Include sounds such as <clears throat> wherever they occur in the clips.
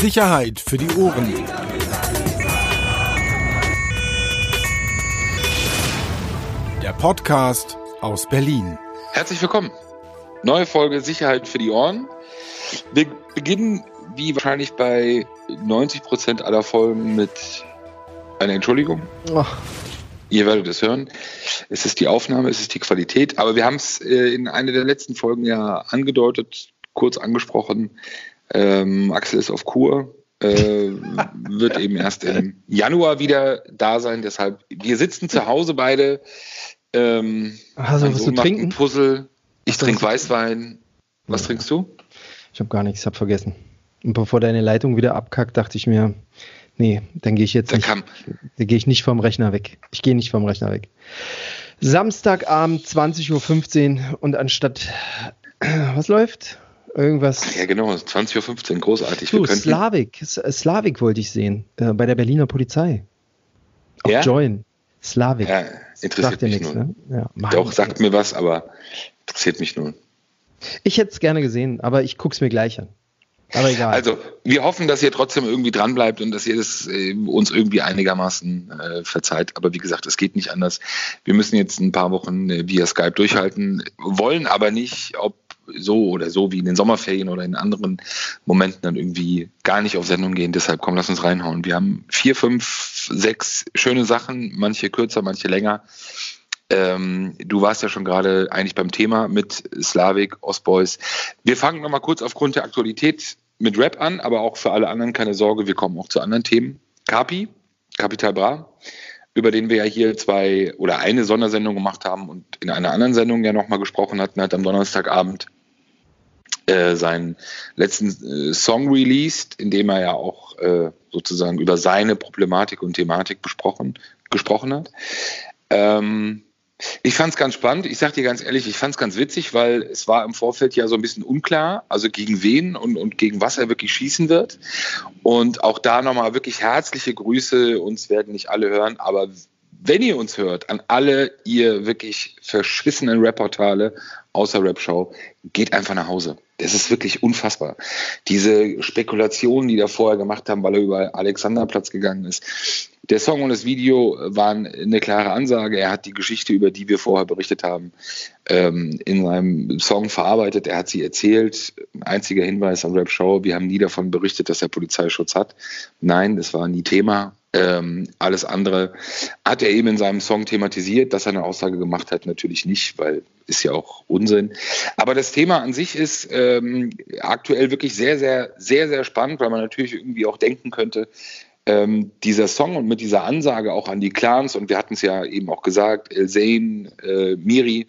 Sicherheit für die Ohren. Der Podcast aus Berlin. Herzlich willkommen. Neue Folge Sicherheit für die Ohren. Wir beginnen wie wahrscheinlich bei 90 Prozent aller Folgen mit einer Entschuldigung. Oh. Ihr werdet es hören. Es ist die Aufnahme, es ist die Qualität. Aber wir haben es äh, in einer der letzten Folgen ja angedeutet, kurz angesprochen. Ähm, Axel ist auf Kur, äh, wird eben erst im Januar wieder da sein. Deshalb, wir sitzen zu Hause beide. Ähm, also, was zu trinken? Puzzle. Ich trinke Weißwein. Was ja. trinkst du? Ich habe gar nichts, ich habe vergessen. Und bevor deine Leitung wieder abkackt, dachte ich mir, nee, dann gehe ich jetzt nicht. Dann gehe ich nicht vom Rechner weg. Ich gehe nicht vom Rechner weg. Samstagabend 20.15 Uhr und anstatt <clears throat> was läuft? Irgendwas. Ach ja, genau, 20.15 Uhr, großartig. Du, Slavik, Slavik wollte ich sehen, äh, bei der Berliner Polizei. Auf ja? Join. Slavik. Ja, interessiert mich nichts, Ne? Ja, Doch, sagt mir was, aber interessiert mich nur. Ich hätte es gerne gesehen, aber ich gucke es mir gleich an. Aber egal. Also, wir hoffen, dass ihr trotzdem irgendwie dran bleibt und dass ihr das äh, uns irgendwie einigermaßen äh, verzeiht. Aber wie gesagt, es geht nicht anders. Wir müssen jetzt ein paar Wochen äh, via Skype durchhalten, wollen aber nicht, ob so oder so wie in den Sommerferien oder in anderen Momenten dann irgendwie gar nicht auf Sendung gehen. Deshalb komm, lass uns reinhauen. Wir haben vier, fünf, sechs schöne Sachen, manche kürzer, manche länger. Ähm, du warst ja schon gerade eigentlich beim Thema mit Slavik, Ostboys. Wir fangen nochmal kurz aufgrund der Aktualität mit Rap an, aber auch für alle anderen keine Sorge, wir kommen auch zu anderen Themen. Kapi, Capital Bra, über den wir ja hier zwei oder eine Sondersendung gemacht haben und in einer anderen Sendung ja nochmal gesprochen hatten, hat am Donnerstagabend äh, seinen letzten äh, Song released, in dem er ja auch äh, sozusagen über seine Problematik und Thematik besprochen, gesprochen hat. Ähm, ich fand es ganz spannend. Ich sage dir ganz ehrlich, ich fand es ganz witzig, weil es war im Vorfeld ja so ein bisschen unklar, also gegen wen und, und gegen was er wirklich schießen wird. Und auch da nochmal wirklich herzliche Grüße. Uns werden nicht alle hören, aber wenn ihr uns hört, an alle ihr wirklich verschissenen Rap-Portale außer Rap-Show, geht einfach nach Hause. Das ist wirklich unfassbar. Diese Spekulationen, die da vorher gemacht haben, weil er über Alexanderplatz gegangen ist. Der Song und das Video waren eine klare Ansage. Er hat die Geschichte, über die wir vorher berichtet haben, ähm, in seinem Song verarbeitet. Er hat sie erzählt. Einziger Hinweis an Rap Show. Wir haben nie davon berichtet, dass er Polizeischutz hat. Nein, das war nie Thema. Ähm, alles andere hat er eben in seinem Song thematisiert, dass er eine Aussage gemacht hat, natürlich nicht, weil ist ja auch Unsinn. Aber das Thema an sich ist ähm, aktuell wirklich sehr, sehr, sehr, sehr spannend, weil man natürlich irgendwie auch denken könnte, ähm, dieser Song und mit dieser Ansage auch an die Clans, und wir hatten es ja eben auch gesagt, El Zayn, äh, Miri,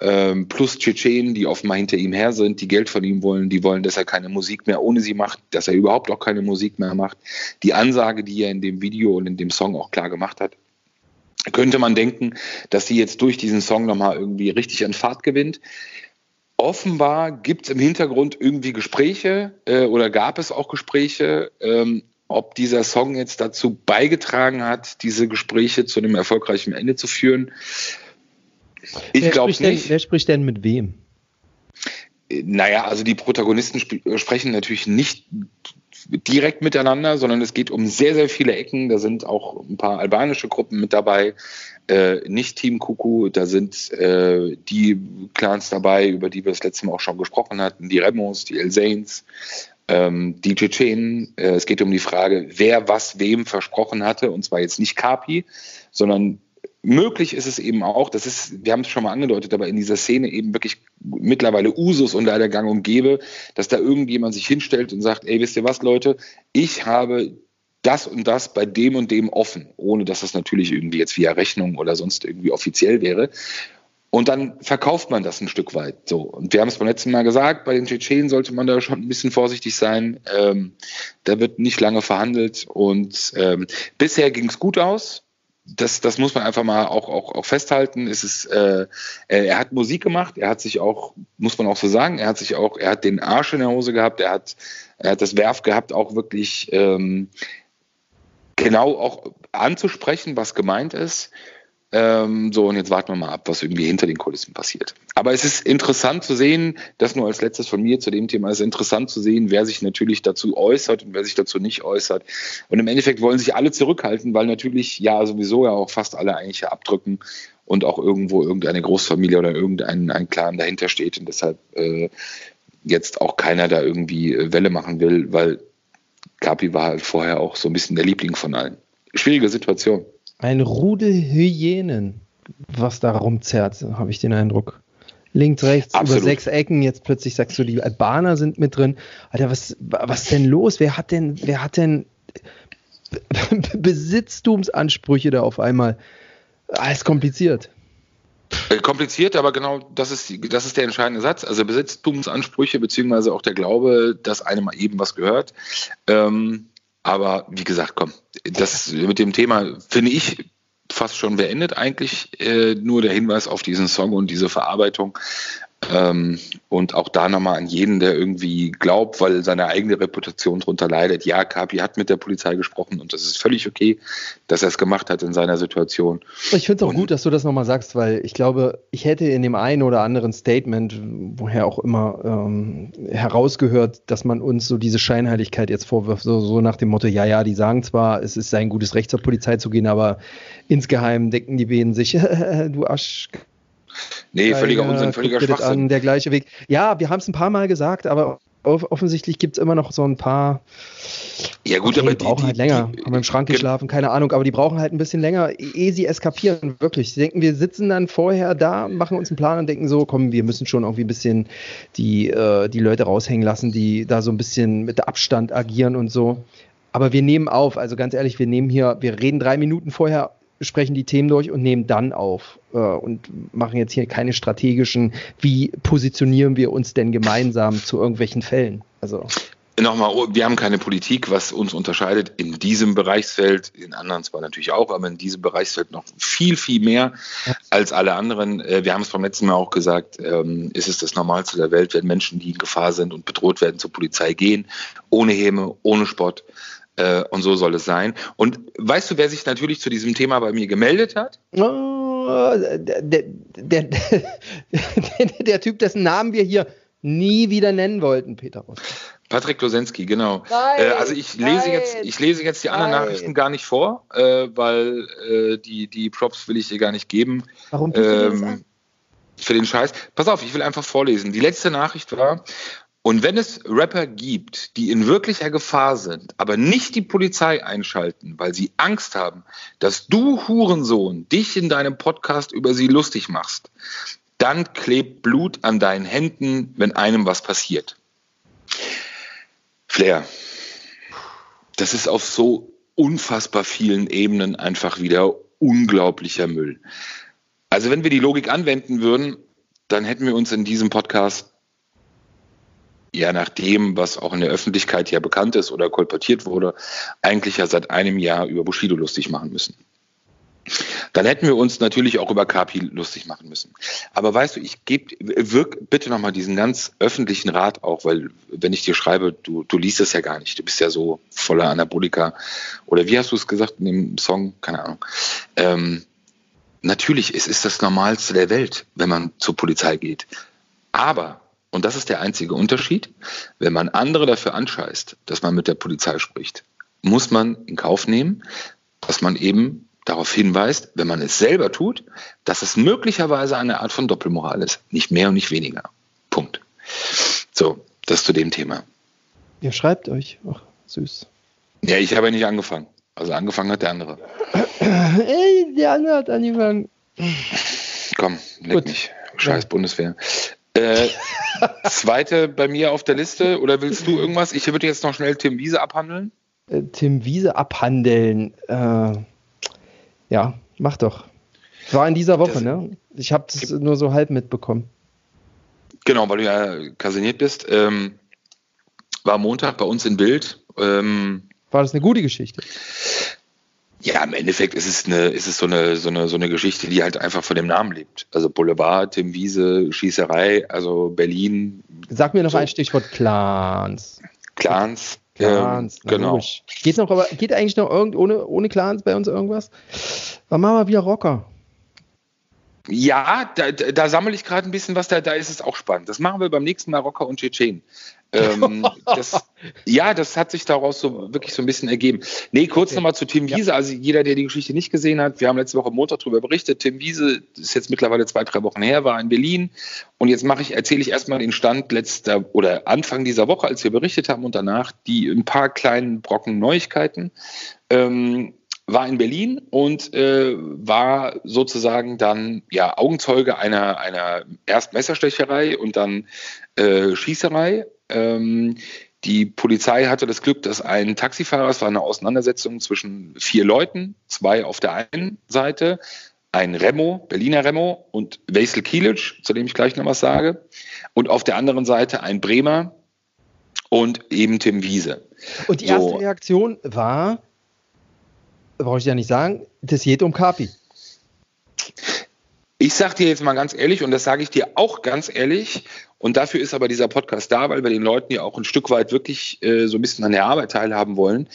ähm, plus Tschetschenen, die offenbar hinter ihm her sind, die Geld von ihm wollen, die wollen, dass er keine Musik mehr ohne sie macht, dass er überhaupt auch keine Musik mehr macht. Die Ansage, die er in dem Video und in dem Song auch klar gemacht hat, könnte man denken, dass sie jetzt durch diesen Song nochmal irgendwie richtig an Fahrt gewinnt. Offenbar gibt es im Hintergrund irgendwie Gespräche äh, oder gab es auch Gespräche, ähm, ob dieser Song jetzt dazu beigetragen hat, diese Gespräche zu einem erfolgreichen Ende zu führen. Ich glaube nicht. Denn, wer spricht denn mit wem? Naja, also die Protagonisten sp sprechen natürlich nicht direkt miteinander, sondern es geht um sehr, sehr viele Ecken. Da sind auch ein paar albanische Gruppen mit dabei, äh, nicht Team Kuku, da sind äh, die Clans dabei, über die wir das letzte Mal auch schon gesprochen hatten, die Remos, die El Zains, ähm, die Tschetschenen. Äh, es geht um die Frage, wer was wem versprochen hatte, und zwar jetzt nicht Kapi, sondern möglich ist es eben auch, das ist, wir haben es schon mal angedeutet, aber in dieser Szene eben wirklich mittlerweile Usus und leider gang und gäbe, dass da irgendjemand sich hinstellt und sagt, ey, wisst ihr was, Leute, ich habe das und das bei dem und dem offen, ohne dass das natürlich irgendwie jetzt via Rechnung oder sonst irgendwie offiziell wäre. Und dann verkauft man das ein Stück weit. So. Und wir haben es beim letzten Mal gesagt, bei den Tschetschenen sollte man da schon ein bisschen vorsichtig sein. Ähm, da wird nicht lange verhandelt. Und ähm, bisher ging es gut aus. Das, das muss man einfach mal auch, auch, auch festhalten. Es ist, äh, er hat Musik gemacht, er hat sich auch, muss man auch so sagen, er hat sich auch, er hat den Arsch in der Hose gehabt, er hat, er hat das Werf gehabt, auch wirklich ähm, genau auch anzusprechen, was gemeint ist. Ähm, so, und jetzt warten wir mal ab, was irgendwie hinter den Kulissen passiert. Aber es ist interessant zu sehen, das nur als letztes von mir zu dem Thema, es ist interessant zu sehen, wer sich natürlich dazu äußert und wer sich dazu nicht äußert. Und im Endeffekt wollen sich alle zurückhalten, weil natürlich ja sowieso ja auch fast alle eigentlich abdrücken und auch irgendwo irgendeine Großfamilie oder irgendein ein Clan dahinter steht und deshalb äh, jetzt auch keiner da irgendwie äh, Welle machen will, weil Kapi war halt vorher auch so ein bisschen der Liebling von allen. Schwierige Situation. Ein Rudel Hyänen, was da rumzerrt, habe ich den Eindruck. Links, rechts, Absolut. über sechs Ecken, jetzt plötzlich sagst du, die Albaner sind mit drin. Alter, was, was denn los? Wer hat denn, wer hat denn <laughs> Besitztumsansprüche da auf einmal? Alles kompliziert. Äh, kompliziert, aber genau das ist, das ist der entscheidende Satz. Also Besitztumsansprüche, beziehungsweise auch der Glaube, dass einem eben was gehört. Ähm, aber wie gesagt, komm, das mit dem Thema finde ich fast schon beendet eigentlich. Äh, nur der Hinweis auf diesen Song und diese Verarbeitung. Ähm, und auch da nochmal an jeden, der irgendwie glaubt, weil seine eigene Reputation darunter leidet. Ja, Kapi hat mit der Polizei gesprochen und das ist völlig okay, dass er es gemacht hat in seiner Situation. Ich finde es auch und, gut, dass du das nochmal sagst, weil ich glaube, ich hätte in dem einen oder anderen Statement, woher auch immer, ähm, herausgehört, dass man uns so diese Scheinheiligkeit jetzt vorwirft, so, so nach dem Motto, ja, ja, die sagen zwar, es ist sein gutes Recht zur Polizei zu gehen, aber insgeheim decken die Beden sich, <laughs> du Asch, Nee, völliger Unsinn, völliger Schwachsinn. An, der gleiche Weg. Ja, wir haben es ein paar Mal gesagt, aber offensichtlich gibt es immer noch so ein paar. Ja, gut, okay, aber die brauchen die, halt länger. Die, haben im Schrank geschlafen, keine Ahnung, aber die brauchen halt ein bisschen länger, ehe sie eskapieren, wirklich. Sie denken, wir sitzen dann vorher da, machen uns einen Plan und denken so, komm, wir müssen schon irgendwie ein bisschen die, äh, die Leute raushängen lassen, die da so ein bisschen mit Abstand agieren und so. Aber wir nehmen auf, also ganz ehrlich, wir nehmen hier, wir reden drei Minuten vorher sprechen die Themen durch und nehmen dann auf äh, und machen jetzt hier keine strategischen, wie positionieren wir uns denn gemeinsam zu irgendwelchen Fällen. Also Nochmal, wir haben keine Politik, was uns unterscheidet in diesem Bereichsfeld, in anderen zwar natürlich auch, aber in diesem Bereichsfeld noch viel, viel mehr als alle anderen. Äh, wir haben es beim letzten Mal auch gesagt, ähm, ist es das Normalste der Welt, wenn Menschen, die in Gefahr sind und bedroht werden, zur Polizei gehen, ohne Häme, ohne Spott. Äh, und so soll es sein. Und weißt du, wer sich natürlich zu diesem Thema bei mir gemeldet hat? Oh, der, der, der, der, Typ, dessen Namen wir hier nie wieder nennen wollten, Peter Ross. Patrick Losensky, genau. Nein, äh, also ich lese nein, jetzt, ich lese jetzt die anderen nein. Nachrichten gar nicht vor, äh, weil äh, die, die Props will ich dir gar nicht geben. Warum ähm, du das an? Für den Scheiß. Pass auf, ich will einfach vorlesen. Die letzte Nachricht war, und wenn es Rapper gibt, die in wirklicher Gefahr sind, aber nicht die Polizei einschalten, weil sie Angst haben, dass du Hurensohn dich in deinem Podcast über sie lustig machst, dann klebt Blut an deinen Händen, wenn einem was passiert. Flair, das ist auf so unfassbar vielen Ebenen einfach wieder unglaublicher Müll. Also wenn wir die Logik anwenden würden, dann hätten wir uns in diesem Podcast ja nach dem, was auch in der Öffentlichkeit ja bekannt ist oder kolportiert wurde, eigentlich ja seit einem Jahr über Bushido lustig machen müssen. Dann hätten wir uns natürlich auch über Kapi lustig machen müssen. Aber weißt du, ich gebe wirk bitte nochmal diesen ganz öffentlichen Rat auch, weil wenn ich dir schreibe, du, du liest es ja gar nicht, du bist ja so voller Anabolika. Oder wie hast du es gesagt in dem Song? Keine Ahnung. Ähm, natürlich, es ist das Normalste der Welt, wenn man zur Polizei geht. Aber und das ist der einzige Unterschied. Wenn man andere dafür anscheißt, dass man mit der Polizei spricht, muss man in Kauf nehmen, dass man eben darauf hinweist, wenn man es selber tut, dass es möglicherweise eine Art von Doppelmoral ist. Nicht mehr und nicht weniger. Punkt. So, das zu dem Thema. Ihr schreibt euch. Ach, süß. Ja, ich habe ja nicht angefangen. Also angefangen hat der andere. Ey, der andere hat angefangen. Komm, leck mich. Scheiß Bundeswehr. Äh, zweite bei mir auf der Liste, oder willst du irgendwas? Ich würde jetzt noch schnell Tim Wiese abhandeln. Äh, Tim Wiese abhandeln. Äh, ja, mach doch. War in dieser Woche, das, ne? Ich habe das nur so halb mitbekommen. Genau, weil du ja kaserniert bist. Ähm, war Montag bei uns in Bild. Ähm, war das eine gute Geschichte? Ja, im Endeffekt ist es eine, ist es so eine, so eine, so eine Geschichte, die halt einfach von dem Namen lebt. Also Boulevard, Tim Wiese, Schießerei, also Berlin. Sag mir noch so. ein Stichwort Clans. Clans. Clans, ähm, genau. Geht's noch, aber geht eigentlich noch irgend, ohne, ohne Clans bei uns irgendwas? Dann machen wir wieder Rocker. Ja, da, da sammle ich gerade ein bisschen was, da, da ist es auch spannend. Das machen wir beim nächsten Mal Rocker und Tschetschen. Ähm, <laughs> das, ja, das hat sich daraus so wirklich so ein bisschen ergeben. Nee, kurz okay. nochmal zu Tim Wiese. Ja. Also jeder, der die Geschichte nicht gesehen hat, wir haben letzte Woche Montag darüber berichtet. Tim Wiese ist jetzt mittlerweile zwei, drei Wochen her, war in Berlin. Und jetzt mache ich, erzähle ich erstmal den Stand letzter oder Anfang dieser Woche, als wir berichtet haben und danach die ein paar kleinen Brocken Neuigkeiten. Ähm, war in Berlin und äh, war sozusagen dann ja Augenzeuge einer, einer erst Messerstecherei und dann äh, Schießerei. Ähm, die Polizei hatte das Glück, dass ein Taxifahrer, es war eine Auseinandersetzung zwischen vier Leuten, zwei auf der einen Seite, ein Remo, Berliner Remo und Wesel Kielic, zu dem ich gleich noch was sage, und auf der anderen Seite ein Bremer und eben Tim Wiese. Und die erste so. Reaktion war, brauche ich ja nicht sagen, das geht um Kapi. Ich sage dir jetzt mal ganz ehrlich, und das sage ich dir auch ganz ehrlich, und dafür ist aber dieser Podcast da, weil wir den Leuten ja auch ein Stück weit wirklich äh, so ein bisschen an der Arbeit teilhaben wollen.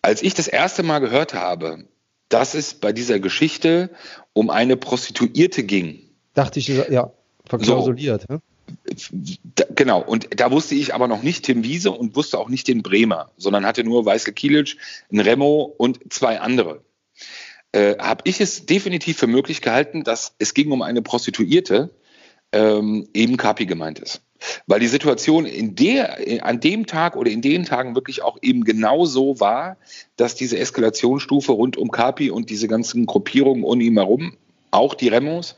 Als ich das erste Mal gehört habe, dass es bei dieser Geschichte um eine Prostituierte ging. Dachte ich, ja, verklausuliert. So, da, genau, und da wusste ich aber noch nicht Tim Wiese und wusste auch nicht den Bremer, sondern hatte nur Weißel Kielic, ein Remo und zwei andere. Äh, Habe ich es definitiv für möglich gehalten, dass es ging um eine Prostituierte, ähm, eben Kapi gemeint ist. Weil die Situation in der, an dem Tag oder in den Tagen wirklich auch eben genau so war, dass diese Eskalationsstufe rund um Kapi und diese ganzen Gruppierungen um ihn herum auch die Remos,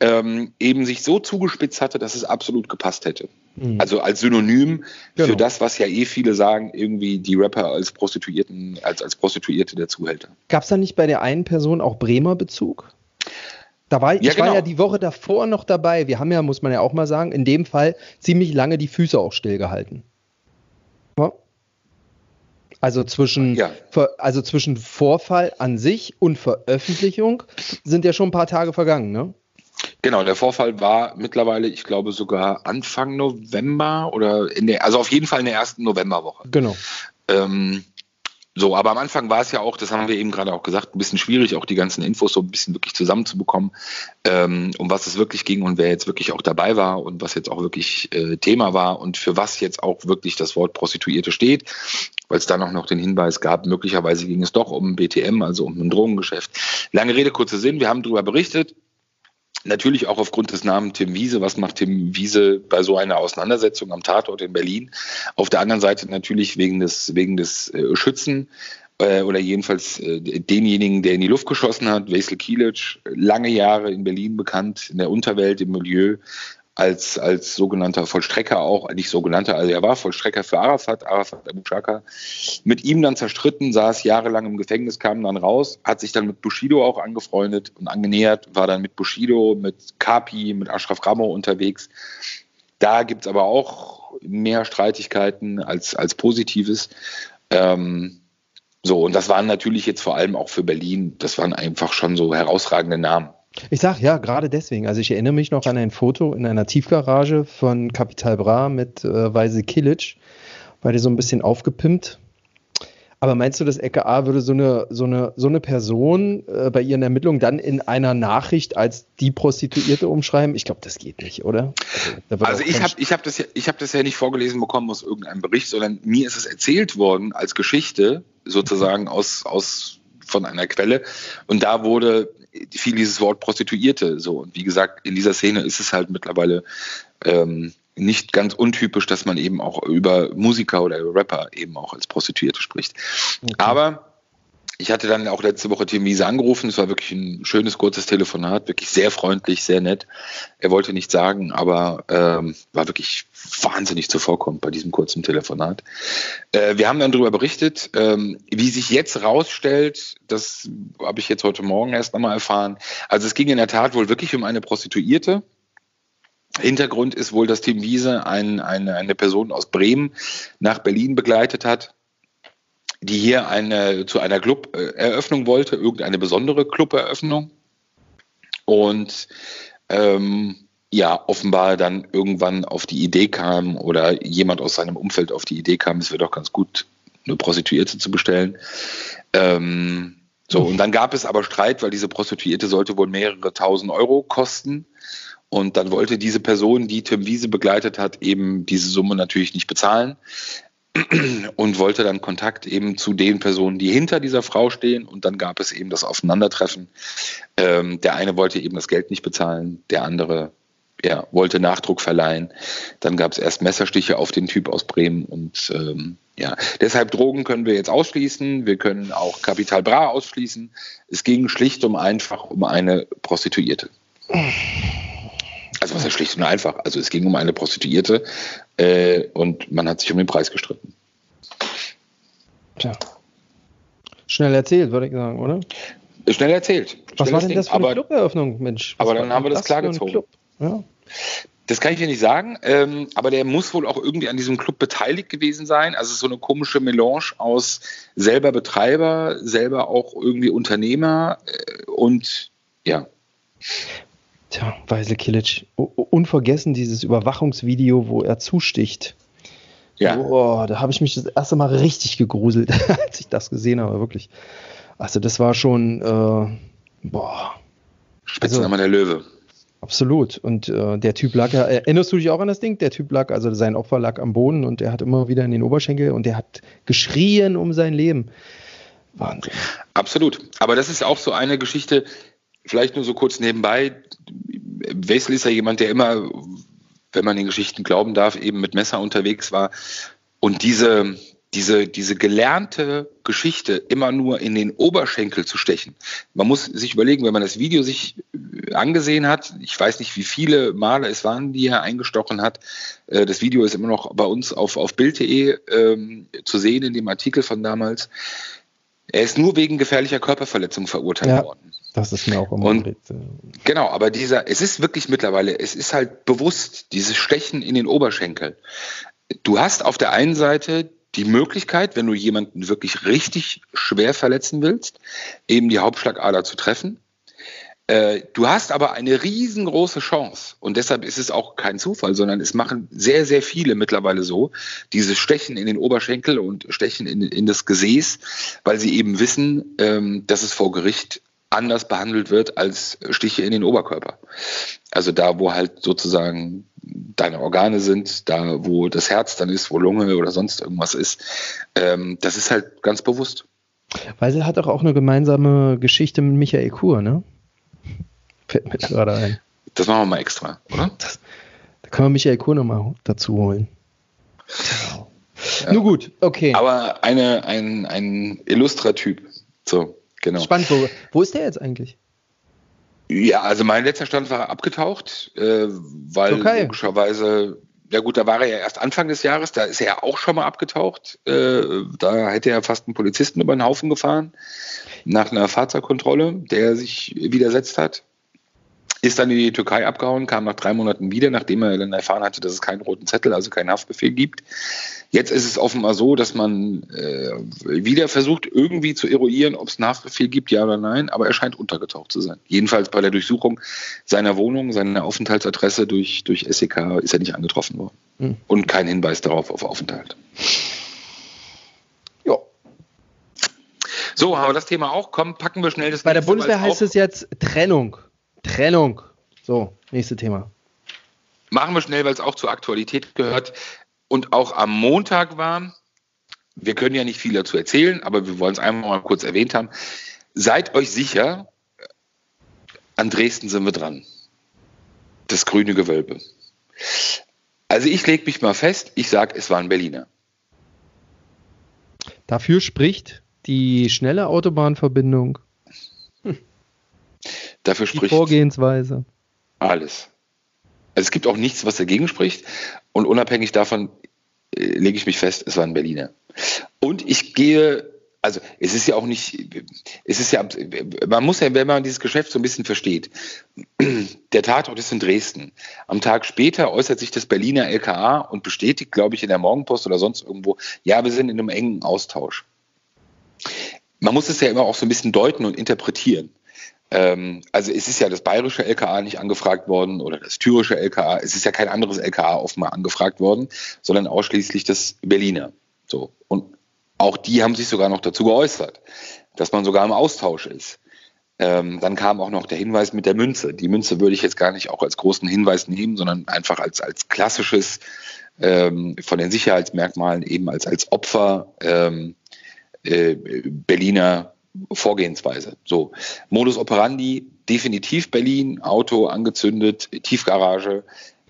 ähm, eben sich so zugespitzt hatte, dass es absolut gepasst hätte. Mhm. Also als Synonym genau. für das, was ja eh viele sagen, irgendwie die Rapper als Prostituierten, als, als Prostituierte der Zuhälter. Gab es da nicht bei der einen Person auch Bremer Bezug? Da war, ja, ich genau. war ja die Woche davor noch dabei. Wir haben ja, muss man ja auch mal sagen, in dem Fall ziemlich lange die Füße auch stillgehalten. Ja. Also zwischen, ja. also zwischen Vorfall an sich und Veröffentlichung sind ja schon ein paar Tage vergangen, ne? Genau, der Vorfall war mittlerweile, ich glaube sogar Anfang November oder in der, also auf jeden Fall in der ersten Novemberwoche. Genau. Ähm, so, aber am Anfang war es ja auch, das haben wir eben gerade auch gesagt, ein bisschen schwierig, auch die ganzen Infos so ein bisschen wirklich zusammenzubekommen, ähm, um was es wirklich ging und wer jetzt wirklich auch dabei war und was jetzt auch wirklich äh, Thema war und für was jetzt auch wirklich das Wort Prostituierte steht, weil es dann auch noch den Hinweis gab, möglicherweise ging es doch um BTM, also um ein Drogengeschäft. Lange Rede, kurzer Sinn, wir haben darüber berichtet, Natürlich auch aufgrund des Namens Tim Wiese. Was macht Tim Wiese bei so einer Auseinandersetzung am Tatort in Berlin? Auf der anderen Seite natürlich wegen des, wegen des äh, Schützen äh, oder jedenfalls äh, denjenigen, der in die Luft geschossen hat, Wesel Kielic, lange Jahre in Berlin bekannt, in der Unterwelt, im Milieu, als, als sogenannter Vollstrecker auch, nicht sogenannter, also er war Vollstrecker für Arafat, Arafat Abu Shaka, mit ihm dann zerstritten, saß jahrelang im Gefängnis, kam dann raus, hat sich dann mit Bushido auch angefreundet und angenähert, war dann mit Bushido, mit Kapi, mit Ashraf Ramo unterwegs. Da gibt's aber auch mehr Streitigkeiten als, als Positives. Ähm, so, und das waren natürlich jetzt vor allem auch für Berlin, das waren einfach schon so herausragende Namen. Ich sag ja, gerade deswegen. Also ich erinnere mich noch an ein Foto in einer Tiefgarage von Capital Bra mit äh, Weise Kilic, weil die so ein bisschen aufgepimpt. Aber meinst du, das LKA würde so eine, so eine, so eine Person äh, bei ihren Ermittlungen dann in einer Nachricht als die Prostituierte umschreiben? Ich glaube, das geht nicht, oder? Also, also ich habe ich hab das, ja, hab das ja nicht vorgelesen bekommen aus irgendeinem Bericht, sondern mir ist es erzählt worden als Geschichte, sozusagen aus, aus von einer Quelle. Und da wurde viel dieses Wort Prostituierte so. Und wie gesagt, in dieser Szene ist es halt mittlerweile ähm, nicht ganz untypisch, dass man eben auch über Musiker oder Rapper eben auch als Prostituierte spricht. Okay. Aber ich hatte dann auch letzte Woche Tim Wiese angerufen. Es war wirklich ein schönes, kurzes Telefonat, wirklich sehr freundlich, sehr nett. Er wollte nichts sagen, aber ähm, war wirklich wahnsinnig zuvorkommend bei diesem kurzen Telefonat. Äh, wir haben dann darüber berichtet, ähm, wie sich jetzt rausstellt, das habe ich jetzt heute Morgen erst einmal erfahren. Also es ging in der Tat wohl wirklich um eine Prostituierte. Hintergrund ist wohl, dass Tim Wiese ein, eine, eine Person aus Bremen nach Berlin begleitet hat die hier eine, zu einer Club-Eröffnung wollte, irgendeine besondere Club-Eröffnung. Und ähm, ja, offenbar dann irgendwann auf die Idee kam oder jemand aus seinem Umfeld auf die Idee kam, es wäre doch ganz gut, eine Prostituierte zu bestellen. Ähm, So, und dann gab es aber Streit, weil diese Prostituierte sollte wohl mehrere tausend Euro kosten. Und dann wollte diese Person, die Tim Wiese begleitet hat, eben diese Summe natürlich nicht bezahlen und wollte dann Kontakt eben zu den Personen, die hinter dieser Frau stehen. Und dann gab es eben das Aufeinandertreffen. Ähm, der eine wollte eben das Geld nicht bezahlen, der andere ja, wollte Nachdruck verleihen. Dann gab es erst Messerstiche auf den Typ aus Bremen und ähm, ja, deshalb Drogen können wir jetzt ausschließen. Wir können auch Kapital Bra ausschließen. Es ging schlicht und einfach um eine Prostituierte. Also was ist schlicht und einfach? Also es ging um eine Prostituierte äh, und man hat sich um den Preis gestritten. Tja. Schnell erzählt, würde ich sagen, oder? Schnell erzählt. Was war denn das für eine Cluberöffnung, Mensch? Was aber dann haben wir das, das klargezogen. Ja. Das kann ich dir nicht sagen, ähm, aber der muss wohl auch irgendwie an diesem Club beteiligt gewesen sein. Also so eine komische Melange aus selber Betreiber, selber auch irgendwie Unternehmer äh, und ja. Tja, Weisel Kilic. Unvergessen dieses Überwachungsvideo, wo er zusticht. Ja. Boah, da habe ich mich das erste Mal richtig gegruselt, <laughs> als ich das gesehen habe, wirklich. Also das war schon, äh, boah. Spitzname also, der Löwe. Absolut. Und äh, der Typ lag ja, erinnerst du dich auch an das Ding? Der Typ lag, also sein Opfer lag am Boden und er hat immer wieder in den Oberschenkel und der hat geschrien um sein Leben. Wahnsinn. Absolut. Aber das ist auch so eine Geschichte, vielleicht nur so kurz nebenbei. Wessel ist ja jemand, der immer, wenn man den Geschichten glauben darf, eben mit Messer unterwegs war. Und diese, diese, diese gelernte Geschichte immer nur in den Oberschenkel zu stechen. Man muss sich überlegen, wenn man das Video sich äh, angesehen hat, ich weiß nicht, wie viele Male es waren, die er eingestochen hat. Äh, das Video ist immer noch bei uns auf, auf Bild.de ähm, zu sehen in dem Artikel von damals. Er ist nur wegen gefährlicher Körperverletzung verurteilt ja, worden. Das ist mir auch immer Und, Genau, aber dieser, es ist wirklich mittlerweile, es ist halt bewusst, dieses Stechen in den Oberschenkel. Du hast auf der einen Seite die Möglichkeit, wenn du jemanden wirklich richtig schwer verletzen willst, eben die Hauptschlagader zu treffen. Äh, du hast aber eine riesengroße Chance und deshalb ist es auch kein Zufall, sondern es machen sehr, sehr viele mittlerweile so, dieses Stechen in den Oberschenkel und Stechen in, in das Gesäß, weil sie eben wissen, ähm, dass es vor Gericht anders behandelt wird als Stiche in den Oberkörper. Also da, wo halt sozusagen deine Organe sind, da wo das Herz dann ist, wo Lunge oder sonst irgendwas ist. Ähm, das ist halt ganz bewusst. Weil sie hat auch eine gemeinsame Geschichte mit Michael Kur, ne? Fällt mir gerade ein. Das machen wir mal extra, oder? Das, da können wir Michael Kur nochmal dazu holen. Ja. Nur gut, okay. Aber eine, ein, ein illustrer Typ. So, genau. Spannend, wo, wo ist der jetzt eigentlich? Ja, also mein letzter Stand war abgetaucht, äh, weil okay. logischerweise, ja gut, da war er ja erst Anfang des Jahres, da ist er ja auch schon mal abgetaucht. Äh, da hätte er fast einen Polizisten über den Haufen gefahren nach einer Fahrzeugkontrolle, der sich widersetzt hat ist dann in die Türkei abgehauen, kam nach drei Monaten wieder, nachdem er dann erfahren hatte, dass es keinen roten Zettel, also keinen Haftbefehl gibt. Jetzt ist es offenbar so, dass man äh, wieder versucht, irgendwie zu eruieren, ob es einen Haftbefehl gibt, ja oder nein, aber er scheint untergetaucht zu sein. Jedenfalls bei der Durchsuchung seiner Wohnung, seiner Aufenthaltsadresse durch, durch SEK ist er nicht angetroffen worden. Hm. Und kein Hinweis darauf auf Aufenthalt. Ja. So, haben wir das Thema auch. Komm, packen wir schnell das Bei der Bundeswehr heißt es jetzt Trennung. Trennung. So, nächste Thema. Machen wir schnell, weil es auch zur Aktualität gehört und auch am Montag war. Wir können ja nicht viel dazu erzählen, aber wir wollen es einfach mal kurz erwähnt haben. Seid euch sicher, an Dresden sind wir dran. Das grüne Gewölbe. Also ich lege mich mal fest, ich sage, es war ein Berliner. Dafür spricht die schnelle Autobahnverbindung Dafür spricht die Vorgehensweise. Alles. Also es gibt auch nichts, was dagegen spricht. Und unabhängig davon äh, lege ich mich fest, es war ein Berliner. Und ich gehe, also es ist ja auch nicht, es ist ja, man muss ja, wenn man dieses Geschäft so ein bisschen versteht, <clears throat> der Tatort ist in Dresden. Am Tag später äußert sich das Berliner LKA und bestätigt, glaube ich, in der Morgenpost oder sonst irgendwo, ja, wir sind in einem engen Austausch. Man muss es ja immer auch so ein bisschen deuten und interpretieren. Ähm, also es ist ja das bayerische LKA nicht angefragt worden oder das thürische LKA. Es ist ja kein anderes LKA offenbar angefragt worden, sondern ausschließlich das Berliner. So. Und auch die haben sich sogar noch dazu geäußert, dass man sogar im Austausch ist. Ähm, dann kam auch noch der Hinweis mit der Münze. Die Münze würde ich jetzt gar nicht auch als großen Hinweis nehmen, sondern einfach als, als klassisches ähm, von den Sicherheitsmerkmalen eben als, als Opfer ähm, äh, Berliner Vorgehensweise. So, Modus operandi, definitiv Berlin, Auto angezündet, Tiefgarage.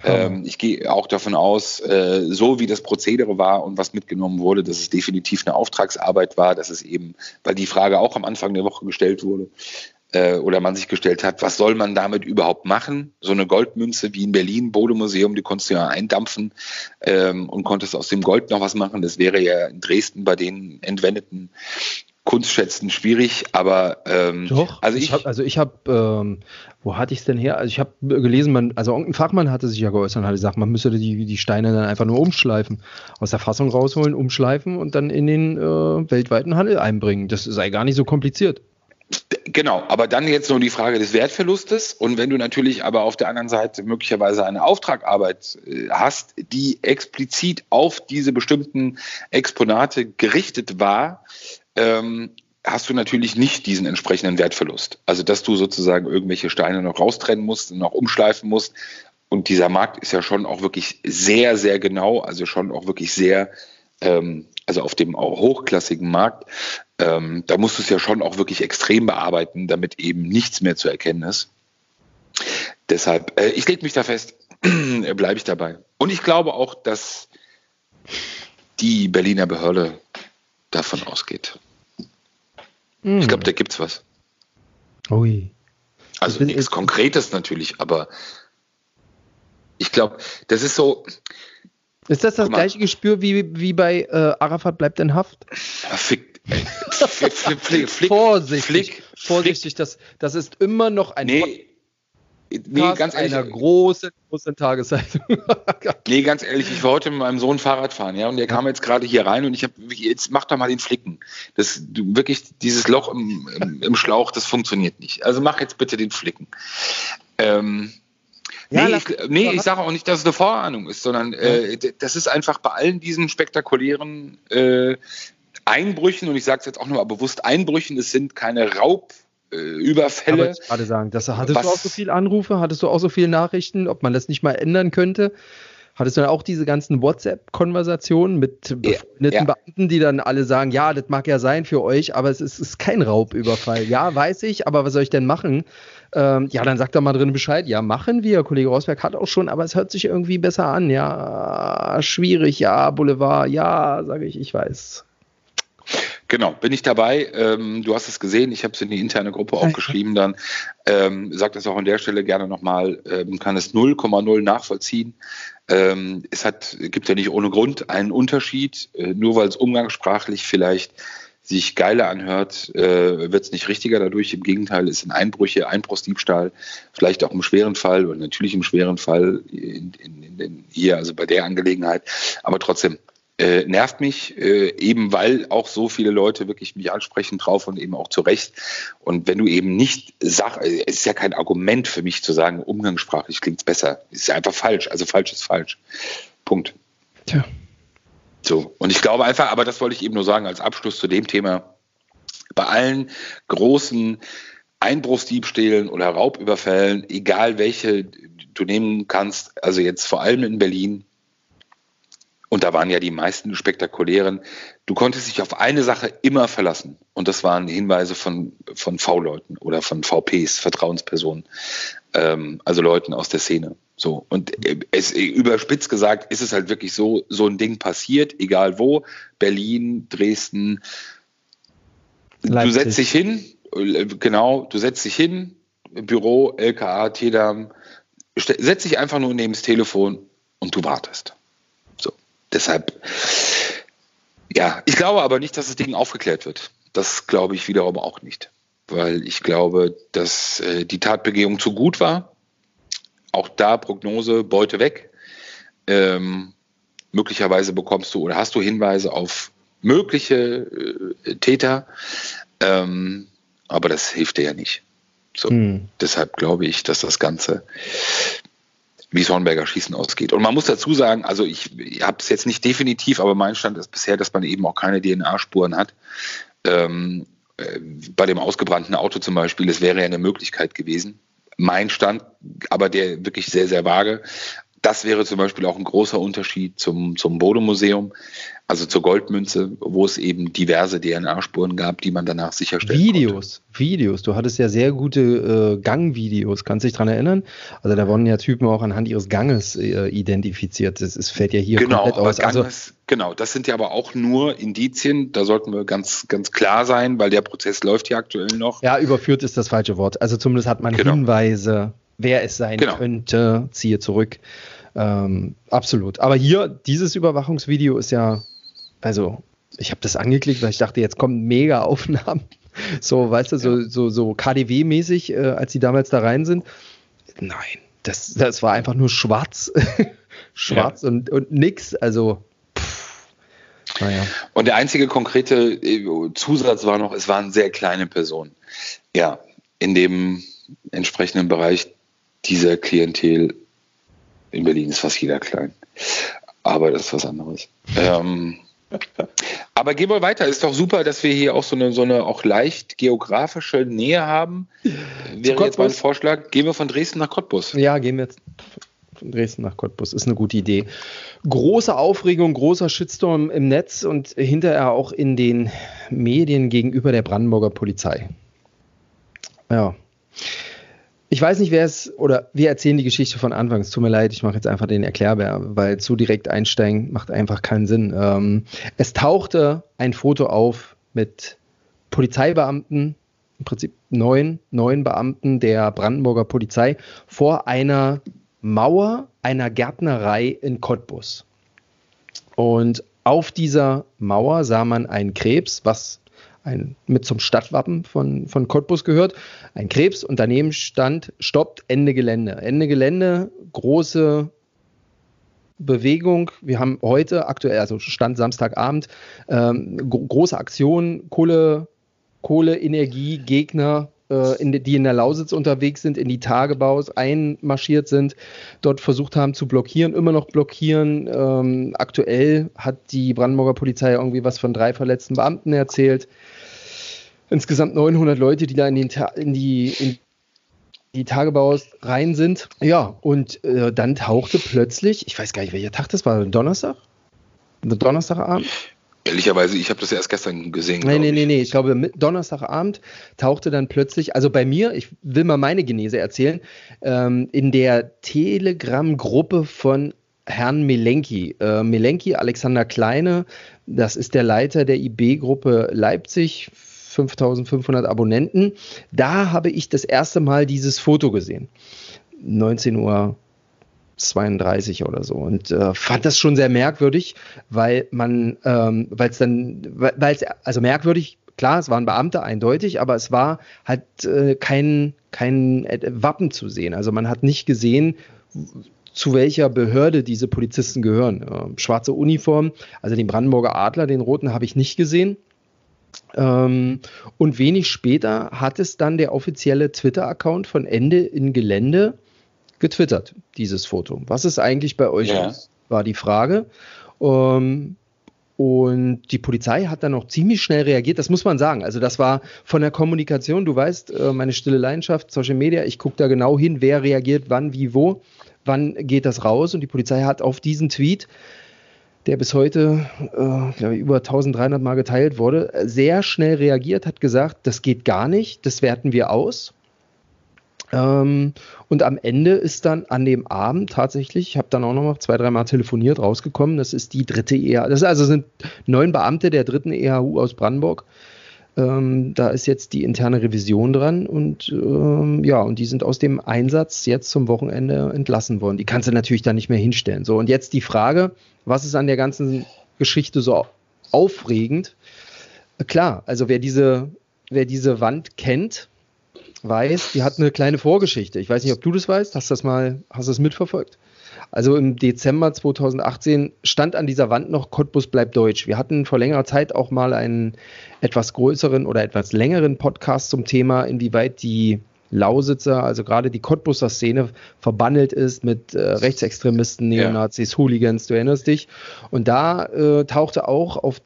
Ähm, ich gehe auch davon aus, äh, so wie das Prozedere war und was mitgenommen wurde, dass es definitiv eine Auftragsarbeit war, dass es eben, weil die Frage auch am Anfang der Woche gestellt wurde, äh, oder man sich gestellt hat, was soll man damit überhaupt machen? So eine Goldmünze wie in Berlin, Bodemuseum, die konntest du ja eindampfen ähm, und konntest aus dem Gold noch was machen. Das wäre ja in Dresden bei den entwendeten Kunstschätzen schwierig, aber ähm, doch. Also ich, ich habe, also ich habe, ähm, wo hatte ich es denn her? Also ich habe gelesen, man, also irgendein Fachmann hatte sich ja geäußert und hatte gesagt, man müsste die, die Steine dann einfach nur umschleifen, aus der Fassung rausholen, umschleifen und dann in den äh, weltweiten Handel einbringen. Das sei gar nicht so kompliziert. Genau, aber dann jetzt nur die Frage des Wertverlustes. Und wenn du natürlich aber auf der anderen Seite möglicherweise eine Auftragarbeit äh, hast, die explizit auf diese bestimmten Exponate gerichtet war, ähm, hast du natürlich nicht diesen entsprechenden Wertverlust. Also dass du sozusagen irgendwelche Steine noch raustrennen musst, noch umschleifen musst. Und dieser Markt ist ja schon auch wirklich sehr, sehr genau, also schon auch wirklich sehr ähm, also auf dem hochklassigen Markt, ähm, da musst du es ja schon auch wirklich extrem bearbeiten, damit eben nichts mehr zu erkennen ist. Deshalb, äh, ich lege mich da fest, <clears throat> bleibe ich dabei. Und ich glaube auch, dass die Berliner Behörde davon ausgeht. Mm. Ich glaube, da gibt es was. Ui. Also nichts Konkretes natürlich, aber ich glaube, das ist so, ist das das gleiche Gespür wie, wie bei äh, Arafat bleibt in Haft? <laughs> Fick, flick, flick, flick, vorsichtig, vorsichtig, das, das ist immer noch ein nee, nee, ganz ehrlich, einer großen, großen Tageszeitung. <laughs> nee, ganz ehrlich, ich war heute mit meinem Sohn Fahrrad fahren, ja, und der kam jetzt gerade hier rein und ich habe, jetzt mach doch mal den Flicken. Das, du, wirklich, dieses Loch im, im, im Schlauch, das funktioniert nicht. Also mach jetzt bitte den Flicken. Ähm, ja, nee, ich, nee, ich sage auch nicht, dass es eine Vorahnung ist, sondern äh, das ist einfach bei allen diesen spektakulären äh, Einbrüchen, und ich sage es jetzt auch nochmal bewusst Einbrüchen, es sind keine Raubüberfälle. Ich gerade sagen, das, hattest was, du auch so viele Anrufe, hattest du auch so viele Nachrichten, ob man das nicht mal ändern könnte? Hattest du dann auch diese ganzen WhatsApp-Konversationen mit befreundeten ja, Beamten, die dann alle sagen, ja, das mag ja sein für euch, aber es ist, ist kein Raubüberfall. Ja, weiß ich, aber was soll ich denn machen? Ähm, ja, dann sagt er mal drin Bescheid. Ja, machen wir. Kollege Rosberg hat auch schon, aber es hört sich irgendwie besser an. Ja, schwierig. Ja, Boulevard. Ja, sage ich, ich weiß. Genau, bin ich dabei. Ähm, du hast es gesehen, ich habe es in die interne Gruppe auch geschrieben dann. Ähm, sag das auch an der Stelle gerne nochmal, ähm, kann es 0,0 nachvollziehen. Ähm, es hat, gibt ja nicht ohne Grund einen Unterschied, äh, nur weil es umgangssprachlich vielleicht sich geiler anhört, äh, wird es nicht richtiger dadurch. Im Gegenteil, es sind Einbrüche, Einbruchsdiebstahl, vielleicht auch im schweren Fall und natürlich im schweren Fall in, in, in, hier, also bei der Angelegenheit. Aber trotzdem, äh, nervt mich, äh, eben weil auch so viele Leute wirklich mich ansprechen drauf und eben auch zu Recht. Und wenn du eben nicht sag, äh, es ist ja kein Argument für mich zu sagen, umgangssprachlich klingt es besser. Es ist einfach falsch. Also falsch ist falsch. Punkt. Tja. So, und ich glaube einfach, aber das wollte ich eben nur sagen als Abschluss zu dem Thema, bei allen großen Einbruchsdiebstählen oder Raubüberfällen, egal welche du nehmen kannst, also jetzt vor allem in Berlin, und da waren ja die meisten spektakulären, du konntest dich auf eine Sache immer verlassen. Und das waren Hinweise von, von V-Leuten oder von VPs, Vertrauenspersonen, ähm, also Leuten aus der Szene. So, und äh, es überspitzt gesagt ist es halt wirklich so, so ein Ding passiert, egal wo, Berlin, Dresden. Leipzig. Du setzt dich hin, äh, genau, du setzt dich hin, Büro, LKA, TEDAM, setz dich einfach nur neben das Telefon und du wartest. Deshalb, ja, ich glaube aber nicht, dass das Ding aufgeklärt wird. Das glaube ich wiederum auch nicht, weil ich glaube, dass äh, die Tatbegehung zu gut war auch da Prognose, Beute weg. Ähm, möglicherweise bekommst du oder hast du Hinweise auf mögliche äh, Täter, ähm, aber das hilft dir ja nicht. So, hm. Deshalb glaube ich, dass das Ganze wie das Hornberger Schießen ausgeht. Und man muss dazu sagen, also ich, ich habe es jetzt nicht definitiv, aber mein Stand ist bisher, dass man eben auch keine DNA-Spuren hat. Ähm, äh, bei dem ausgebrannten Auto zum Beispiel, es wäre ja eine Möglichkeit gewesen. Mein Stand, aber der wirklich sehr, sehr vage. Das wäre zum Beispiel auch ein großer Unterschied zum, zum Bodemuseum, also zur Goldmünze, wo es eben diverse DNA-Spuren gab, die man danach sicherstellen Videos, konnte. Videos. Du hattest ja sehr gute äh, Gangvideos, kannst du dich daran erinnern? Also da wurden ja Typen auch anhand ihres Ganges äh, identifiziert. Das, das fällt ja hier genau, komplett aus. Also Ganges, also, genau, das sind ja aber auch nur Indizien. Da sollten wir ganz, ganz klar sein, weil der Prozess läuft ja aktuell noch. Ja, überführt ist das falsche Wort. Also zumindest hat man genau. Hinweise wer es sein genau. könnte, ziehe zurück. Ähm, absolut. Aber hier, dieses Überwachungsvideo ist ja, also, ich habe das angeklickt, weil ich dachte, jetzt kommen mega Aufnahmen. <laughs> So, weißt du, so, so, so KDW-mäßig, äh, als die damals da rein sind. Nein, das, das war einfach nur schwarz. <laughs> schwarz ja. und, und nix. Also, naja. Und der einzige konkrete äh, Zusatz war noch, es waren sehr kleine Personen. Ja, in dem entsprechenden Bereich dieser Klientel in Berlin ist fast jeder klein. Aber das ist was anderes. Ähm, <laughs> aber gehen wir weiter. Ist doch super, dass wir hier auch so eine, so eine auch leicht geografische Nähe haben. Wäre jetzt mein Vorschlag, gehen wir von Dresden nach Cottbus. Ja, gehen wir jetzt von Dresden nach Cottbus. Ist eine gute Idee. Große Aufregung, großer Shitstorm im Netz und hinterher auch in den Medien gegenüber der Brandenburger Polizei. Ja. Ich weiß nicht, wer es, oder wir erzählen die Geschichte von Anfang. Es tut mir leid, ich mache jetzt einfach den Erklärbär, weil zu direkt einsteigen macht einfach keinen Sinn. Ähm, es tauchte ein Foto auf mit Polizeibeamten, im Prinzip neun, neun Beamten der Brandenburger Polizei vor einer Mauer einer Gärtnerei in Cottbus. Und auf dieser Mauer sah man einen Krebs, was ein, mit zum Stadtwappen von, von Cottbus gehört, ein Krebs und daneben stand Stoppt Ende Gelände. Ende Gelände, große Bewegung. Wir haben heute aktuell, also Stand Samstagabend, ähm, große Aktion, Kohle, Kohleenergie, Gegner, äh, in, die in der Lausitz unterwegs sind, in die Tagebaus einmarschiert sind, dort versucht haben zu blockieren, immer noch blockieren. Ähm, aktuell hat die Brandenburger Polizei irgendwie was von drei verletzten Beamten erzählt insgesamt 900 Leute, die da in, den in die, in die Tagebaus rein sind. Ja, und äh, dann tauchte plötzlich, ich weiß gar nicht, welcher Tag das war, Donnerstag? Donnerstagabend? Ehrlicherweise, ich habe das erst gestern gesehen. Nein, nein, nein, nee. Ich glaube, Donnerstagabend tauchte dann plötzlich, also bei mir, ich will mal meine Genese erzählen, ähm, in der Telegram-Gruppe von Herrn Milenki. Äh, Milenki, Alexander Kleine, das ist der Leiter der IB-Gruppe Leipzig, 5500 Abonnenten. Da habe ich das erste Mal dieses Foto gesehen. 19 Uhr 32 oder so und äh, fand das schon sehr merkwürdig, weil man, ähm, weil es dann, weil es, also merkwürdig, klar, es waren Beamte eindeutig, aber es war halt äh, kein, kein Wappen zu sehen. Also man hat nicht gesehen, zu welcher Behörde diese Polizisten gehören. Äh, schwarze Uniform, also den Brandenburger Adler, den roten, habe ich nicht gesehen. Ähm, und wenig später hat es dann der offizielle Twitter-Account von Ende in Gelände getwittert, dieses Foto. Was ist eigentlich bei euch ja. war die Frage. Ähm, und die Polizei hat dann auch ziemlich schnell reagiert, das muss man sagen. Also das war von der Kommunikation, du weißt, äh, meine stille Leidenschaft, Social Media, ich gucke da genau hin, wer reagiert, wann, wie, wo, wann geht das raus. Und die Polizei hat auf diesen Tweet der bis heute äh, über 1300 Mal geteilt wurde, sehr schnell reagiert, hat gesagt, das geht gar nicht, das werten wir aus. Ähm, und am Ende ist dann an dem Abend tatsächlich, ich habe dann auch noch mal zwei, dreimal telefoniert, rausgekommen, das ist die dritte EHU, das also sind neun Beamte der dritten EHU aus Brandenburg. Ähm, da ist jetzt die interne Revision dran und ähm, ja, und die sind aus dem Einsatz jetzt zum Wochenende entlassen worden. Die kannst du natürlich dann nicht mehr hinstellen. So, und jetzt die Frage, was ist an der ganzen Geschichte so aufregend? Klar, also wer diese, wer diese Wand kennt, weiß, die hat eine kleine Vorgeschichte. Ich weiß nicht, ob du das weißt. Hast du das mal, hast du das mitverfolgt? Also im Dezember 2018 stand an dieser Wand noch Cottbus bleibt deutsch. Wir hatten vor längerer Zeit auch mal einen etwas größeren oder etwas längeren Podcast zum Thema, inwieweit die Lausitzer, also gerade die Cottbusser Szene verbandelt ist mit äh, Rechtsextremisten, Neonazis, ja. Hooligans, du erinnerst dich. Und da äh, tauchte auch auf,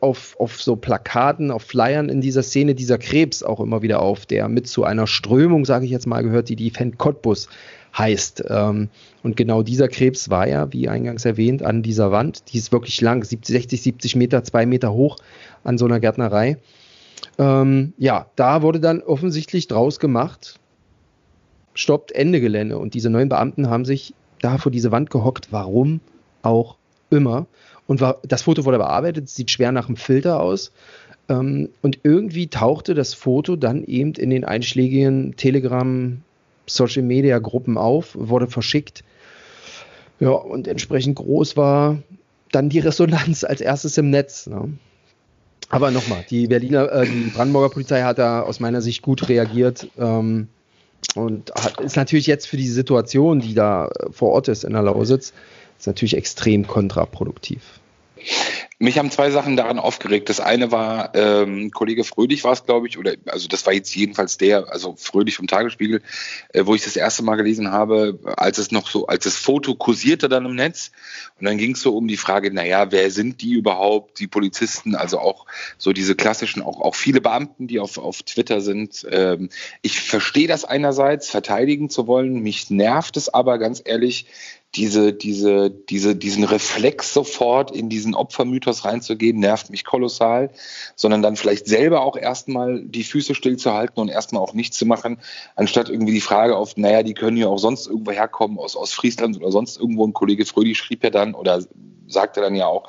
auf, auf so Plakaten, auf Flyern in dieser Szene dieser Krebs auch immer wieder auf, der mit zu einer Strömung, sage ich jetzt mal, gehört, die die Fan Cottbus heißt. Ähm, und genau dieser Krebs war ja, wie eingangs erwähnt, an dieser Wand. Die ist wirklich lang, 70, 60, 70 Meter, zwei Meter hoch an so einer Gärtnerei. Ähm, ja, da wurde dann offensichtlich draus gemacht, stoppt Ende Gelände. Und diese neuen Beamten haben sich da vor diese Wand gehockt, warum auch immer. Und war, das Foto wurde bearbeitet, sieht schwer nach einem Filter aus. Ähm, und irgendwie tauchte das Foto dann eben in den einschlägigen Telegram, Social Media Gruppen auf, wurde verschickt. Ja, und entsprechend groß war dann die Resonanz als erstes im Netz. Ne? Aber nochmal, die Berliner, äh, die Brandenburger Polizei hat da aus meiner Sicht gut reagiert ähm, und hat, ist natürlich jetzt für die Situation, die da äh, vor Ort ist in der Lausitz, ist natürlich extrem kontraproduktiv. Mich haben zwei Sachen daran aufgeregt. Das eine war, ähm, Kollege Fröhlich war es, glaube ich, oder also das war jetzt jedenfalls der, also Fröhlich vom Tagesspiegel, äh, wo ich das erste Mal gelesen habe, als es noch so, als das Foto kursierte dann im Netz. Und dann ging es so um die Frage, naja, wer sind die überhaupt, die Polizisten, also auch so diese klassischen, auch, auch viele Beamten, die auf, auf Twitter sind. Ähm, ich verstehe das einerseits, verteidigen zu wollen. Mich nervt es aber ganz ehrlich, diese, diese, diese, diesen Reflex sofort in diesen Opfermythos reinzugehen, nervt mich kolossal, sondern dann vielleicht selber auch erstmal die Füße stillzuhalten und erstmal auch nichts zu machen, anstatt irgendwie die Frage auf, naja, die können ja auch sonst irgendwo herkommen, aus, aus Friesland oder sonst irgendwo. Ein Kollege Frödi schrieb ja dann oder sagte dann ja auch,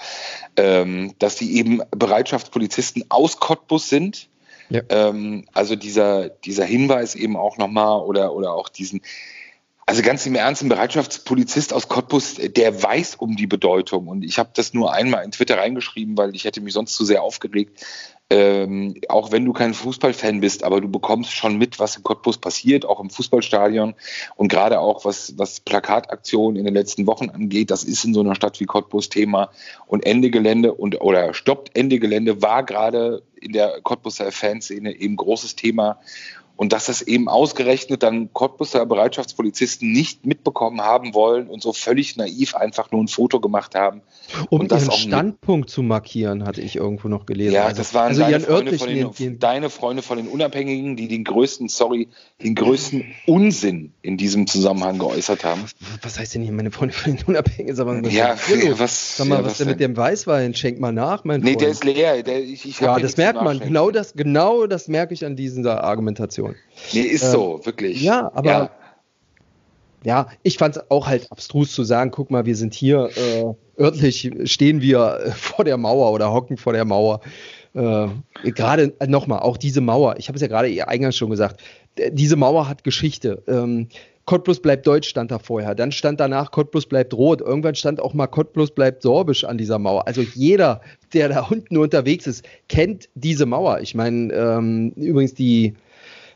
ähm, dass die eben Bereitschaftspolizisten aus Cottbus sind. Ja. Ähm, also dieser, dieser Hinweis eben auch nochmal oder, oder auch diesen, also ganz im Ernst, ein Bereitschaftspolizist aus Cottbus, der weiß um die Bedeutung. Und ich habe das nur einmal in Twitter reingeschrieben, weil ich hätte mich sonst zu sehr aufgeregt. Ähm, auch wenn du kein Fußballfan bist, aber du bekommst schon mit, was in Cottbus passiert, auch im Fußballstadion und gerade auch was, was Plakataktionen in den letzten Wochen angeht, das ist in so einer Stadt wie Cottbus Thema. Und Ende Gelände und oder stoppt Ende Gelände war gerade in der Cottbuser Fanszene eben großes Thema. Und dass das eben ausgerechnet dann Cottbuser Bereitschaftspolizisten nicht mitbekommen haben wollen und so völlig naiv einfach nur ein Foto gemacht haben. Um und ihren Standpunkt zu markieren, hatte ich irgendwo noch gelesen. Ja, also, das waren also deine, Freunde von den, den, deine Freunde von den Unabhängigen, die den größten, sorry, den größten Unsinn in diesem Zusammenhang geäußert haben. Was heißt denn hier meine Freunde von den Unabhängigen? Sag mal, was ja, <laughs> was, Sag mal, ja, was, was denn mit dem Weißwein? Schenk mal nach, mein Freund. Nee, der ist leer. Der, ich, ich ja, das merkt man. Genau das, genau das merke ich an dieser Argumentation. Nee, ist ähm, so, wirklich. Ja, aber ja, ja ich fand es auch halt abstrus zu sagen, guck mal, wir sind hier äh, örtlich, stehen wir äh, vor der Mauer oder hocken vor der Mauer. Äh, gerade äh, nochmal, auch diese Mauer, ich habe es ja gerade eingangs schon gesagt, diese Mauer hat Geschichte. Ähm, Cottbus bleibt deutsch stand da vorher. Dann stand danach Cottbus bleibt rot. Irgendwann stand auch mal Cottbus bleibt sorbisch an dieser Mauer. Also jeder, der da unten unterwegs ist, kennt diese Mauer. Ich meine, ähm, übrigens die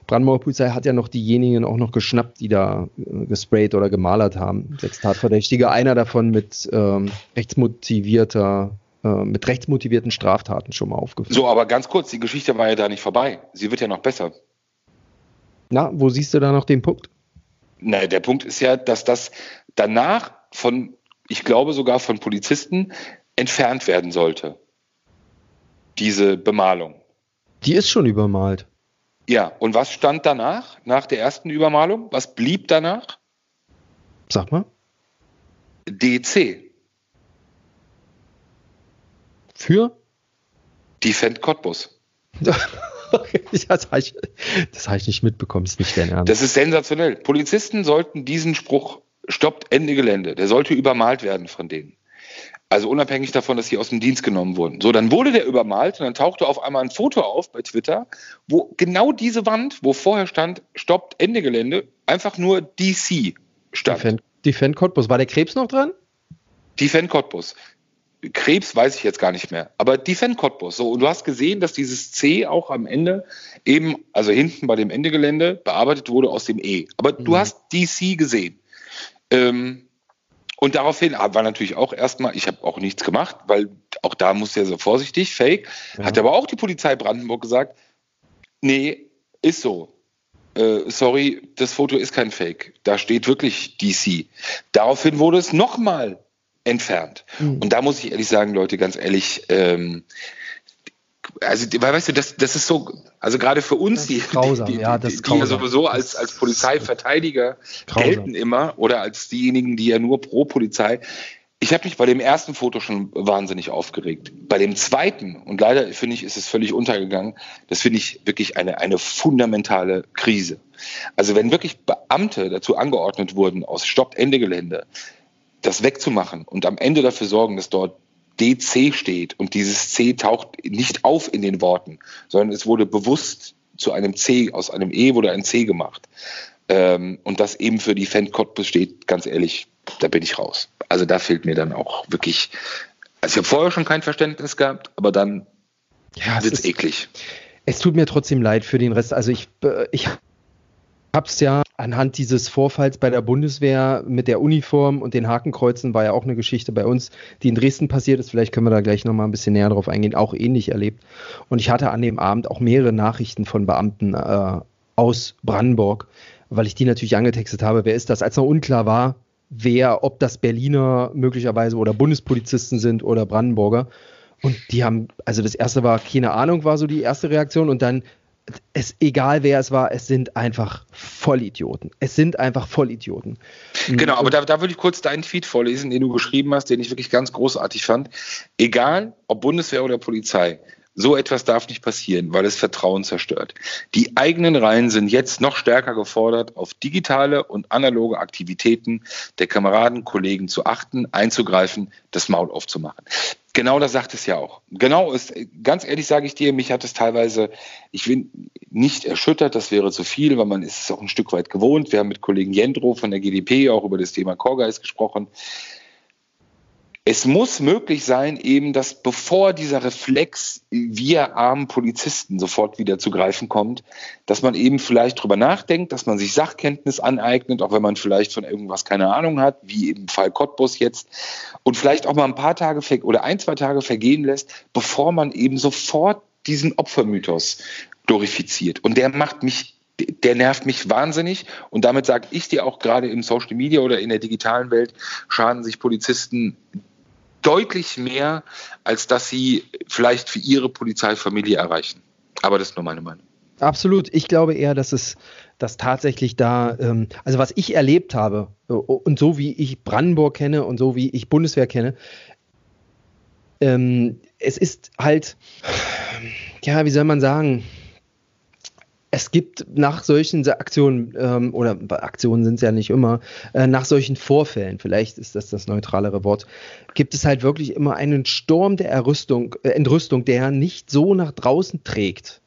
Brandenburger Polizei hat ja noch diejenigen auch noch geschnappt, die da äh, gesprayt oder gemalert haben. Sechs Tatverdächtige, einer davon mit ähm, rechtsmotivierter äh, mit rechtsmotivierten Straftaten schon mal aufgefallen. So, aber ganz kurz, die Geschichte war ja da nicht vorbei. Sie wird ja noch besser. Na, wo siehst du da noch den Punkt? Na, der Punkt ist ja, dass das danach von, ich glaube sogar von Polizisten entfernt werden sollte. Diese Bemalung. Die ist schon übermalt. Ja, und was stand danach, nach der ersten Übermalung? Was blieb danach? Sag mal. DC. Für? Defend Cottbus. <laughs> das habe ich, hab ich nicht mitbekommen, das ist nicht dein Ernst. Das ist sensationell. Polizisten sollten diesen Spruch stoppt Ende Gelände, der sollte übermalt werden von denen. Also unabhängig davon, dass sie aus dem Dienst genommen wurden. So, dann wurde der übermalt und dann tauchte auf einmal ein Foto auf bei Twitter, wo genau diese Wand, wo vorher stand, stoppt Ende Gelände, einfach nur DC stand. Defend, Defend Cottbus. War der Krebs noch dran? Defend Cottbus. Krebs weiß ich jetzt gar nicht mehr, aber Defend Cottbus. So, und du hast gesehen, dass dieses C auch am Ende eben, also hinten bei dem Endegelände, bearbeitet wurde aus dem E. Aber mhm. du hast DC gesehen. Ähm, und daraufhin war natürlich auch erstmal, ich habe auch nichts gemacht, weil auch da muss ja so vorsichtig, fake. Ja. Hat aber auch die Polizei Brandenburg gesagt, nee, ist so. äh, sorry, das Foto ist kein Fake. Da steht wirklich DC. Daraufhin wurde es nochmal entfernt. Mhm. Und da muss ich ehrlich sagen, Leute, ganz ehrlich, ähm, also weißt du, das, das ist so, also gerade für uns, die, grausam, die, die, ja, die, die ja sowieso als, als Polizeiverteidiger grausam. gelten immer oder als diejenigen, die ja nur pro Polizei. Ich habe mich bei dem ersten Foto schon wahnsinnig aufgeregt. Bei dem zweiten, und leider finde ich, ist es völlig untergegangen, das finde ich wirklich eine, eine fundamentale Krise. Also wenn wirklich Beamte dazu angeordnet wurden, aus Stopp Ende Gelände das wegzumachen und am Ende dafür sorgen, dass dort DC steht und dieses C taucht nicht auf in den Worten, sondern es wurde bewusst zu einem C, aus einem E wurde ein C gemacht. Ähm, und das eben für die Fan-Cottbus steht, ganz ehrlich, da bin ich raus. Also da fehlt mir dann auch wirklich, also ich habe vorher schon kein Verständnis gehabt, aber dann ja, wird es eklig. Es tut mir trotzdem leid für den Rest. Also ich, äh, ich habe es ja anhand dieses Vorfalls bei der Bundeswehr mit der Uniform und den Hakenkreuzen war ja auch eine Geschichte bei uns, die in Dresden passiert ist. Vielleicht können wir da gleich nochmal ein bisschen näher drauf eingehen. Auch ähnlich erlebt. Und ich hatte an dem Abend auch mehrere Nachrichten von Beamten äh, aus Brandenburg, weil ich die natürlich angetextet habe. Wer ist das? Als noch unklar war, wer, ob das Berliner möglicherweise oder Bundespolizisten sind oder Brandenburger. Und die haben, also das erste war, keine Ahnung, war so die erste Reaktion. Und dann, es, egal wer es war, es sind einfach Vollidioten. Es sind einfach Vollidioten. Genau, aber da, da würde ich kurz deinen Tweet vorlesen, den du geschrieben hast, den ich wirklich ganz großartig fand. Egal, ob Bundeswehr oder Polizei, so etwas darf nicht passieren, weil es Vertrauen zerstört. Die eigenen Reihen sind jetzt noch stärker gefordert, auf digitale und analoge Aktivitäten der Kameraden, Kollegen zu achten, einzugreifen, das Maul aufzumachen. Genau das sagt es ja auch. Genau ist, ganz ehrlich sage ich dir, mich hat es teilweise, ich bin nicht erschüttert, das wäre zu viel, weil man ist es auch ein Stück weit gewohnt. Wir haben mit Kollegen Jendro von der GDP auch über das Thema Corguys gesprochen es muss möglich sein, eben, dass bevor dieser Reflex, wir armen Polizisten sofort wieder zu greifen kommt, dass man eben vielleicht drüber nachdenkt, dass man sich Sachkenntnis aneignet, auch wenn man vielleicht von irgendwas keine Ahnung hat, wie im Fall Cottbus jetzt, und vielleicht auch mal ein paar Tage oder ein, zwei Tage vergehen lässt, bevor man eben sofort diesen Opfermythos glorifiziert. Und der macht mich der nervt mich wahnsinnig. Und damit sage ich dir auch gerade im Social Media oder in der digitalen Welt schaden sich Polizisten deutlich mehr, als dass sie vielleicht für ihre Polizeifamilie erreichen. Aber das ist nur meine Meinung. Absolut. Ich glaube eher, dass es dass tatsächlich da, ähm, also was ich erlebt habe und so wie ich Brandenburg kenne und so wie ich Bundeswehr kenne, ähm, es ist halt, ja, wie soll man sagen, es gibt nach solchen Aktionen, ähm, oder Aktionen sind es ja nicht immer, äh, nach solchen Vorfällen, vielleicht ist das das neutralere Wort, gibt es halt wirklich immer einen Sturm der Errüstung, äh, Entrüstung, der nicht so nach draußen trägt,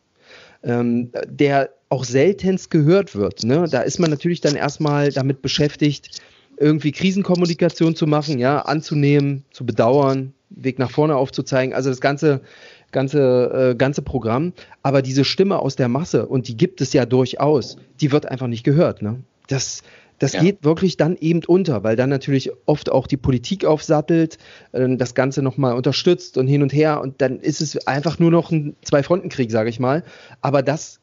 ähm, der auch seltenst gehört wird. Ne? Da ist man natürlich dann erstmal damit beschäftigt, irgendwie Krisenkommunikation zu machen, ja, anzunehmen, zu bedauern, Weg nach vorne aufzuzeigen. Also das ganze ganze, äh, ganze Programm. Aber diese Stimme aus der Masse, und die gibt es ja durchaus, die wird einfach nicht gehört. Ne? Das, das ja. geht wirklich dann eben unter, weil dann natürlich oft auch die Politik aufsattelt, äh, das Ganze nochmal unterstützt und hin und her. Und dann ist es einfach nur noch ein Zwei-Fronten-Krieg, sage ich mal. Aber das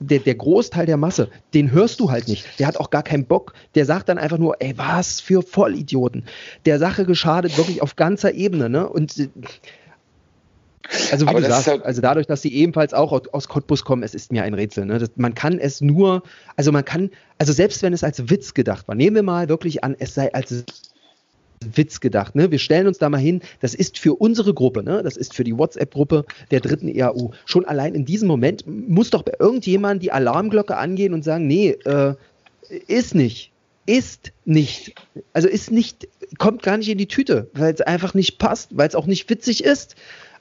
der, der, Großteil der Masse, den hörst du halt nicht. Der hat auch gar keinen Bock. Der sagt dann einfach nur, ey, was für Vollidioten. Der Sache geschadet wirklich auf ganzer Ebene. Ne? Und äh, also wie Aber du sagst, halt also dadurch, dass sie ebenfalls auch aus Cottbus kommen, es ist mir ein Rätsel. Ne? Das, man kann es nur, also man kann, also selbst wenn es als Witz gedacht war, nehmen wir mal wirklich an, es sei als Witz gedacht. Ne? Wir stellen uns da mal hin, das ist für unsere Gruppe, ne? das ist für die WhatsApp-Gruppe der dritten EAU. Schon allein in diesem Moment muss doch bei irgendjemand die Alarmglocke angehen und sagen, nee, äh, ist nicht. Ist nicht. Also ist nicht, kommt gar nicht in die Tüte, weil es einfach nicht passt, weil es auch nicht witzig ist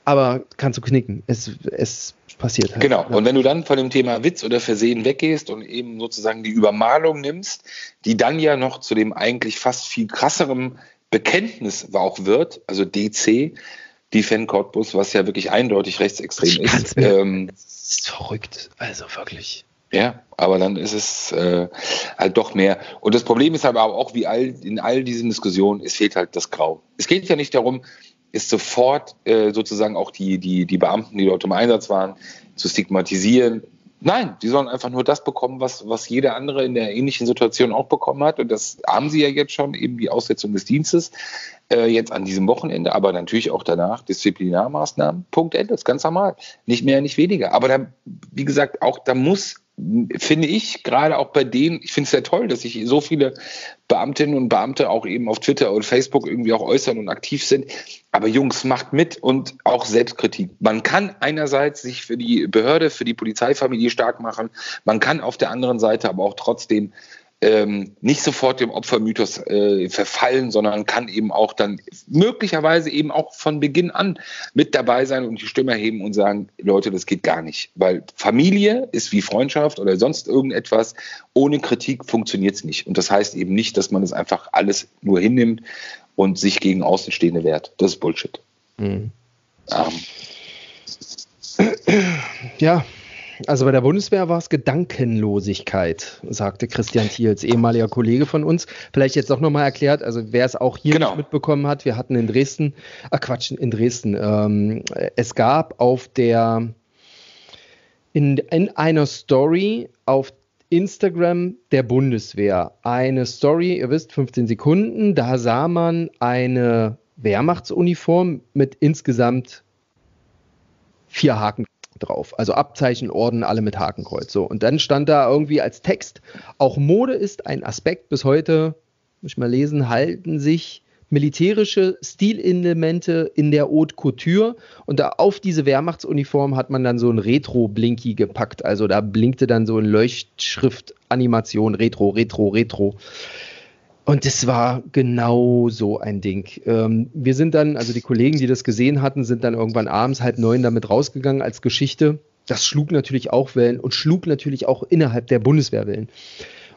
aber kannst du knicken. Es, es passiert halt. Genau. Und wenn du dann von dem Thema Witz oder Versehen weggehst und eben sozusagen die Übermalung nimmst, die dann ja noch zu dem eigentlich fast viel krasseren Bekenntnis auch wird, also DC, die Fan Cottbus, was ja wirklich eindeutig rechtsextrem ist. Ähm, das ist verrückt, also wirklich. Ja, aber dann ist es äh, halt doch mehr. Und das Problem ist aber auch, wie all, in all diesen Diskussionen, es fehlt halt das Grau. Es geht ja nicht darum, ist sofort äh, sozusagen auch die, die, die Beamten, die dort im Einsatz waren, zu stigmatisieren. Nein, die sollen einfach nur das bekommen, was, was jeder andere in der ähnlichen Situation auch bekommen hat. Und das haben sie ja jetzt schon, eben die Aussetzung des Dienstes, äh, jetzt an diesem Wochenende, aber natürlich auch danach Disziplinarmaßnahmen. Punkt Ende, das ist ganz normal. Nicht mehr, nicht weniger. Aber da, wie gesagt, auch da muss finde ich, gerade auch bei denen, ich finde es sehr toll, dass sich so viele Beamtinnen und Beamte auch eben auf Twitter und Facebook irgendwie auch äußern und aktiv sind. Aber Jungs, macht mit und auch Selbstkritik. Man kann einerseits sich für die Behörde, für die Polizeifamilie stark machen. Man kann auf der anderen Seite aber auch trotzdem ähm, nicht sofort dem Opfermythos äh, verfallen, sondern kann eben auch dann möglicherweise eben auch von Beginn an mit dabei sein und die Stimme erheben und sagen, Leute, das geht gar nicht. Weil Familie ist wie Freundschaft oder sonst irgendetwas. Ohne Kritik funktioniert es nicht. Und das heißt eben nicht, dass man es einfach alles nur hinnimmt und sich gegen Außenstehende wehrt. Das ist Bullshit. Mhm. Ähm. Ja, also bei der Bundeswehr war es Gedankenlosigkeit, sagte Christian Thiels, ehemaliger Kollege von uns. Vielleicht jetzt auch nochmal erklärt, also wer es auch hier genau. nicht mitbekommen hat, wir hatten in Dresden, ach Quatsch, in Dresden, ähm, es gab auf der, in, in einer Story auf Instagram der Bundeswehr eine Story, ihr wisst, 15 Sekunden, da sah man eine Wehrmachtsuniform mit insgesamt vier Haken drauf. Also Abzeichen, Orden, alle mit Hakenkreuz. So. Und dann stand da irgendwie als Text, auch Mode ist ein Aspekt bis heute, muss ich mal lesen, halten sich militärische Stilelemente in der Haute Couture und da auf diese Wehrmachtsuniform hat man dann so ein Retro-Blinky gepackt. Also da blinkte dann so ein Leuchtschrift-Animation, Retro, Retro, Retro. Und es war genau so ein Ding. Ähm, wir sind dann, also die Kollegen, die das gesehen hatten, sind dann irgendwann abends halb neun damit rausgegangen als Geschichte. Das schlug natürlich auch Wellen und schlug natürlich auch innerhalb der Bundeswehr Wellen.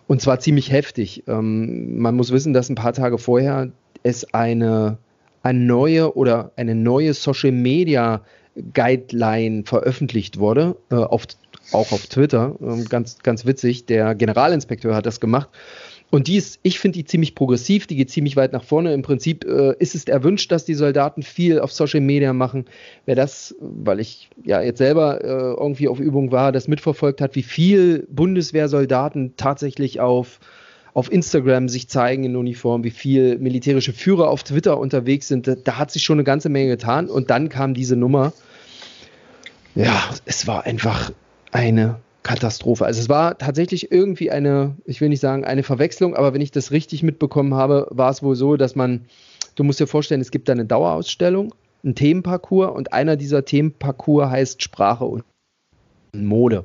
Und zwar ziemlich heftig. Ähm, man muss wissen, dass ein paar Tage vorher es eine, eine neue oder eine neue Social Media Guideline veröffentlicht wurde, äh, auf, auch auf Twitter. Ähm, ganz, ganz witzig. Der Generalinspekteur hat das gemacht und die ist, ich finde die ziemlich progressiv, die geht ziemlich weit nach vorne. Im Prinzip äh, ist es erwünscht, dass die Soldaten viel auf Social Media machen. Wer das, weil ich ja jetzt selber äh, irgendwie auf Übung war, das mitverfolgt hat, wie viel Bundeswehrsoldaten tatsächlich auf, auf Instagram sich zeigen in Uniform, wie viel militärische Führer auf Twitter unterwegs sind, da, da hat sich schon eine ganze Menge getan. Und dann kam diese Nummer. Ja, es war einfach eine Katastrophe. Also es war tatsächlich irgendwie eine, ich will nicht sagen eine Verwechslung, aber wenn ich das richtig mitbekommen habe, war es wohl so, dass man, du musst dir vorstellen, es gibt da eine Dauerausstellung, einen Themenparcours und einer dieser Themenparcours heißt Sprache und Mode.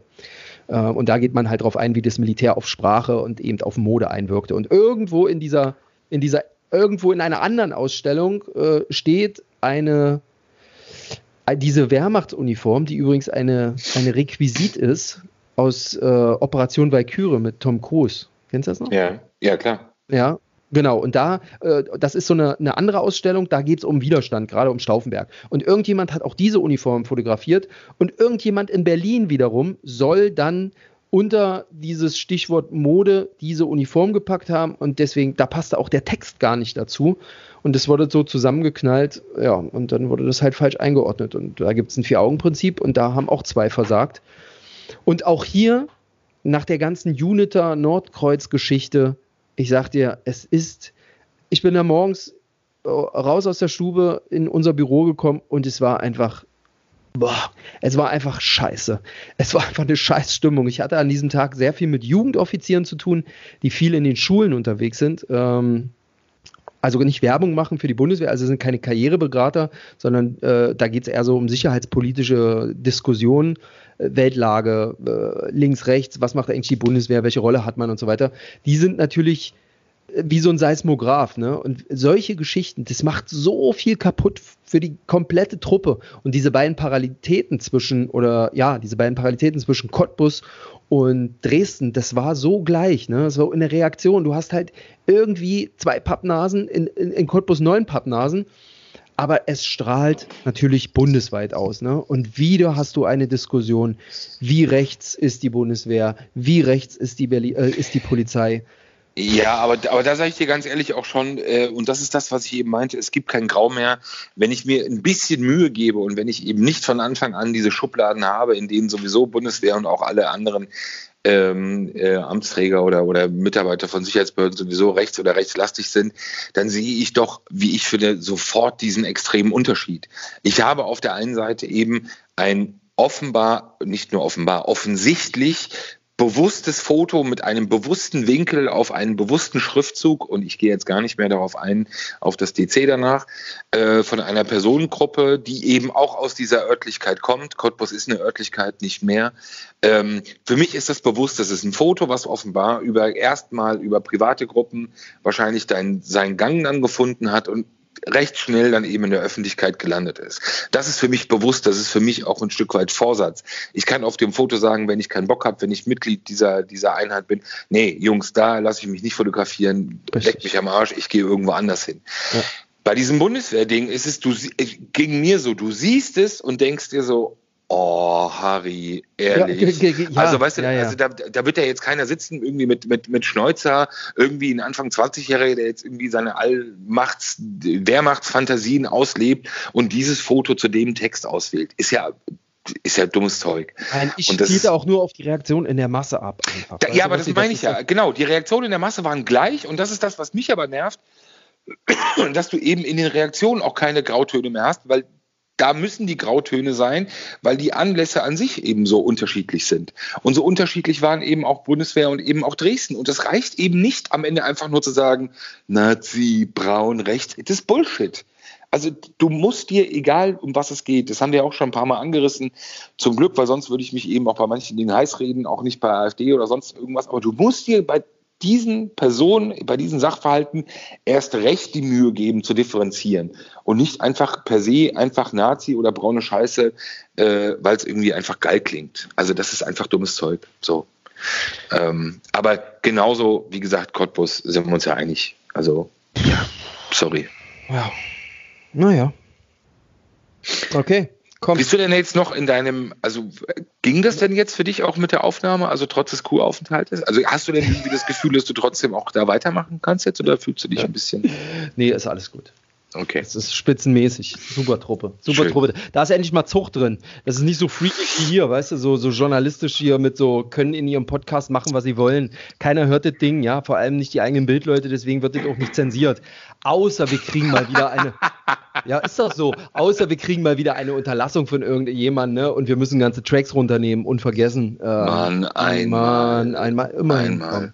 Äh, und da geht man halt darauf ein, wie das Militär auf Sprache und eben auf Mode einwirkte. Und irgendwo in dieser, in dieser, irgendwo in einer anderen Ausstellung äh, steht eine diese Wehrmachtsuniform, die übrigens eine, eine Requisit ist, aus äh, Operation Valkyrie mit Tom Cruise. Kennst du das noch? Ja, ja, klar. Ja, Genau, und da, äh, das ist so eine, eine andere Ausstellung, da geht es um Widerstand, gerade um Stauffenberg. Und irgendjemand hat auch diese Uniform fotografiert und irgendjemand in Berlin wiederum soll dann unter dieses Stichwort Mode diese Uniform gepackt haben und deswegen, da passte auch der Text gar nicht dazu. Und es wurde so zusammengeknallt, ja, und dann wurde das halt falsch eingeordnet. Und da gibt es ein Vier-Augen-Prinzip und da haben auch zwei versagt. Und auch hier, nach der ganzen Uniter Nordkreuz-Geschichte, ich sag dir, es ist, ich bin da morgens äh, raus aus der Stube in unser Büro gekommen und es war einfach, boah, es war einfach scheiße. Es war einfach eine Scheißstimmung. Ich hatte an diesem Tag sehr viel mit Jugendoffizieren zu tun, die viel in den Schulen unterwegs sind. Ähm, also nicht Werbung machen für die Bundeswehr, also sind keine Karriereberater, sondern äh, da geht es eher so um sicherheitspolitische Diskussionen. Weltlage, äh, links, rechts, was macht eigentlich die Bundeswehr, welche Rolle hat man und so weiter, die sind natürlich äh, wie so ein Seismograph, ne? Und solche Geschichten, das macht so viel kaputt für die komplette Truppe. Und diese beiden Parallelitäten zwischen, oder ja, diese beiden Parallelitäten zwischen Cottbus und Dresden, das war so gleich, ne? So in der Reaktion. Du hast halt irgendwie zwei Pappnasen, in, in, in Cottbus neun Pappnasen aber es strahlt natürlich bundesweit aus. Ne? Und wieder hast du eine Diskussion, wie rechts ist die Bundeswehr, wie rechts ist die, Berlin, äh, ist die Polizei. Ja, aber, aber da sage ich dir ganz ehrlich auch schon, äh, und das ist das, was ich eben meinte, es gibt kein Grau mehr, wenn ich mir ein bisschen Mühe gebe und wenn ich eben nicht von Anfang an diese Schubladen habe, in denen sowieso Bundeswehr und auch alle anderen ähm, äh, Amtsträger oder, oder Mitarbeiter von Sicherheitsbehörden sowieso rechts oder rechtslastig sind, dann sehe ich doch, wie ich finde, sofort diesen extremen Unterschied. Ich habe auf der einen Seite eben ein offenbar, nicht nur offenbar, offensichtlich bewusstes Foto mit einem bewussten Winkel auf einen bewussten Schriftzug und ich gehe jetzt gar nicht mehr darauf ein, auf das DC danach, äh, von einer Personengruppe, die eben auch aus dieser Örtlichkeit kommt. Cottbus ist eine Örtlichkeit nicht mehr. Ähm, für mich ist das bewusst, das ist ein Foto, was offenbar über erstmal über private Gruppen wahrscheinlich dein, seinen Gang dann gefunden hat und recht schnell dann eben in der Öffentlichkeit gelandet ist. Das ist für mich bewusst, das ist für mich auch ein Stück weit Vorsatz. Ich kann auf dem Foto sagen, wenn ich keinen Bock habe, wenn ich Mitglied dieser, dieser Einheit bin, nee, Jungs, da lasse ich mich nicht fotografieren, leck mich am Arsch, ich gehe irgendwo anders hin. Ja. Bei diesem Bundeswehrding ist es, du, ging mir so, du siehst es und denkst dir so, Oh, Harry, ehrlich. Ja, ja, also, weißt du, ja, also da, da, wird ja jetzt keiner sitzen, irgendwie mit, mit, mit Schneuzer, irgendwie ein Anfang 20-Jähriger, der jetzt irgendwie seine Allmachts-, Wehrmachtsfantasien auslebt und dieses Foto zu dem Text auswählt. Ist ja, ist ja dummes Zeug. Nein, ich spielte auch nur auf die Reaktion in der Masse ab. Da, ja, aber das meine ich ja. Genau, die Reaktionen in der Masse waren gleich und das ist das, was mich aber nervt, <clears throat> dass du eben in den Reaktionen auch keine Grautöne mehr hast, weil da müssen die Grautöne sein, weil die Anlässe an sich eben so unterschiedlich sind. Und so unterschiedlich waren eben auch Bundeswehr und eben auch Dresden. Und das reicht eben nicht am Ende einfach nur zu sagen, Nazi, braun, rechts. Das ist Bullshit. Also du musst dir, egal um was es geht, das haben wir auch schon ein paar Mal angerissen, zum Glück, weil sonst würde ich mich eben auch bei manchen Dingen heiß reden, auch nicht bei AfD oder sonst irgendwas, aber du musst dir bei diesen Personen, bei diesen Sachverhalten erst recht die Mühe geben zu differenzieren und nicht einfach per se einfach Nazi oder braune Scheiße, äh, weil es irgendwie einfach geil klingt. Also das ist einfach dummes Zeug. So. Ähm, aber genauso, wie gesagt, Cottbus sind wir uns ja einig. Also, ja, sorry. Ja. Naja. Okay. Komm. Bist du denn jetzt noch in deinem, also ging das denn jetzt für dich auch mit der Aufnahme, also trotz des Q-Aufenthaltes? Also hast du denn irgendwie das Gefühl, dass du trotzdem auch da weitermachen kannst jetzt oder fühlst du dich ein bisschen? <laughs> Nee, ist alles gut. Okay. Das ist spitzenmäßig. Super Truppe. Super Schön. Truppe. Da ist endlich mal Zucht drin. Das ist nicht so freaky wie hier, weißt du, so, so journalistisch hier mit so, können in ihrem Podcast machen, was sie wollen. Keiner hört das Ding, ja, vor allem nicht die eigenen Bildleute, deswegen wird das auch nicht zensiert. Außer wir kriegen mal wieder eine, <laughs> ja, ist doch so, außer wir kriegen mal wieder eine Unterlassung von irgendjemandem, ne, und wir müssen ganze Tracks runternehmen und vergessen. Äh, Mann, einmal. Mann, einmal, immer. Einmal.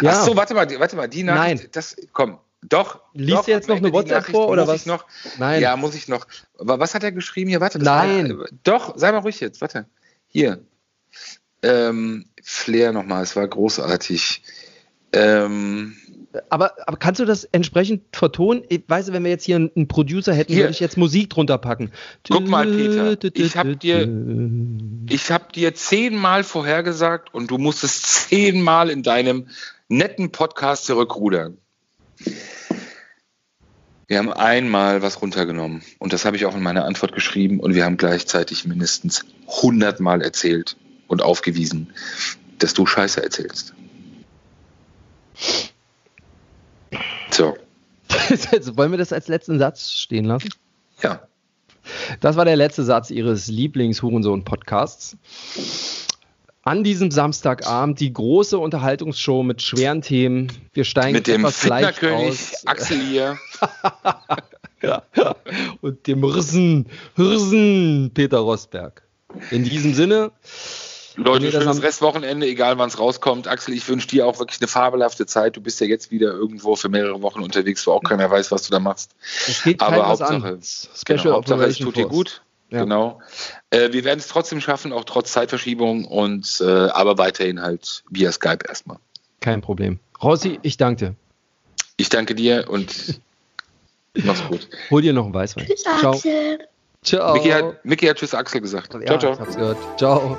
Ja. Ach so, warte mal, warte mal, die Nachricht, Nein. das, komm, doch. Liest doch, jetzt noch eine WhatsApp vor oder was? noch, Nein. Ja, muss ich noch. Was hat er geschrieben hier? Warte. Nein. War, doch, sei mal ruhig jetzt. Warte. Hier. Ähm, Flair nochmal. Es war großartig. Ähm, aber, aber kannst du das entsprechend vertonen? Ich weiß, wenn wir jetzt hier einen Producer hätten, hier. würde ich jetzt Musik drunter packen. Guck mal, Peter. Ich habe dir, ich habe dir zehnmal vorhergesagt und du musstest zehnmal in deinem netten Podcast zurückrudern. Wir haben einmal was runtergenommen und das habe ich auch in meiner Antwort geschrieben und wir haben gleichzeitig mindestens hundertmal erzählt und aufgewiesen, dass du Scheiße erzählst. So. <laughs> wollen wir das als letzten Satz stehen lassen? Ja. Das war der letzte Satz Ihres Lieblings-Hurensohn-Podcasts an diesem Samstagabend die große Unterhaltungsshow mit schweren Themen. Wir steigen mit dem Fitnerkönig Axel hier. <laughs> ja. Und dem Hirsen, Hirsen Peter Rosberg. In diesem Sinne. Leute, schönes Restwochenende, egal wann es rauskommt. Axel, ich wünsche dir auch wirklich eine fabelhafte Zeit. Du bist ja jetzt wieder irgendwo für mehrere Wochen unterwegs, wo auch keiner weiß, was du da machst. Es geht Aber Hauptsache, an. Genau, Hauptsache es tut dir gut. Ja. Genau. Äh, wir werden es trotzdem schaffen, auch trotz Zeitverschiebung und äh, aber weiterhin halt via Skype erstmal. Kein Problem. Rossi, ich danke dir. Ich danke dir und <laughs> mach's gut. Hol dir noch einen Weißwein. Tschüss, ciao. Axel. Ciao. Micky hat, hat Tschüss Axel gesagt. Ja, ciao, ciao. Ich gehört. Ciao.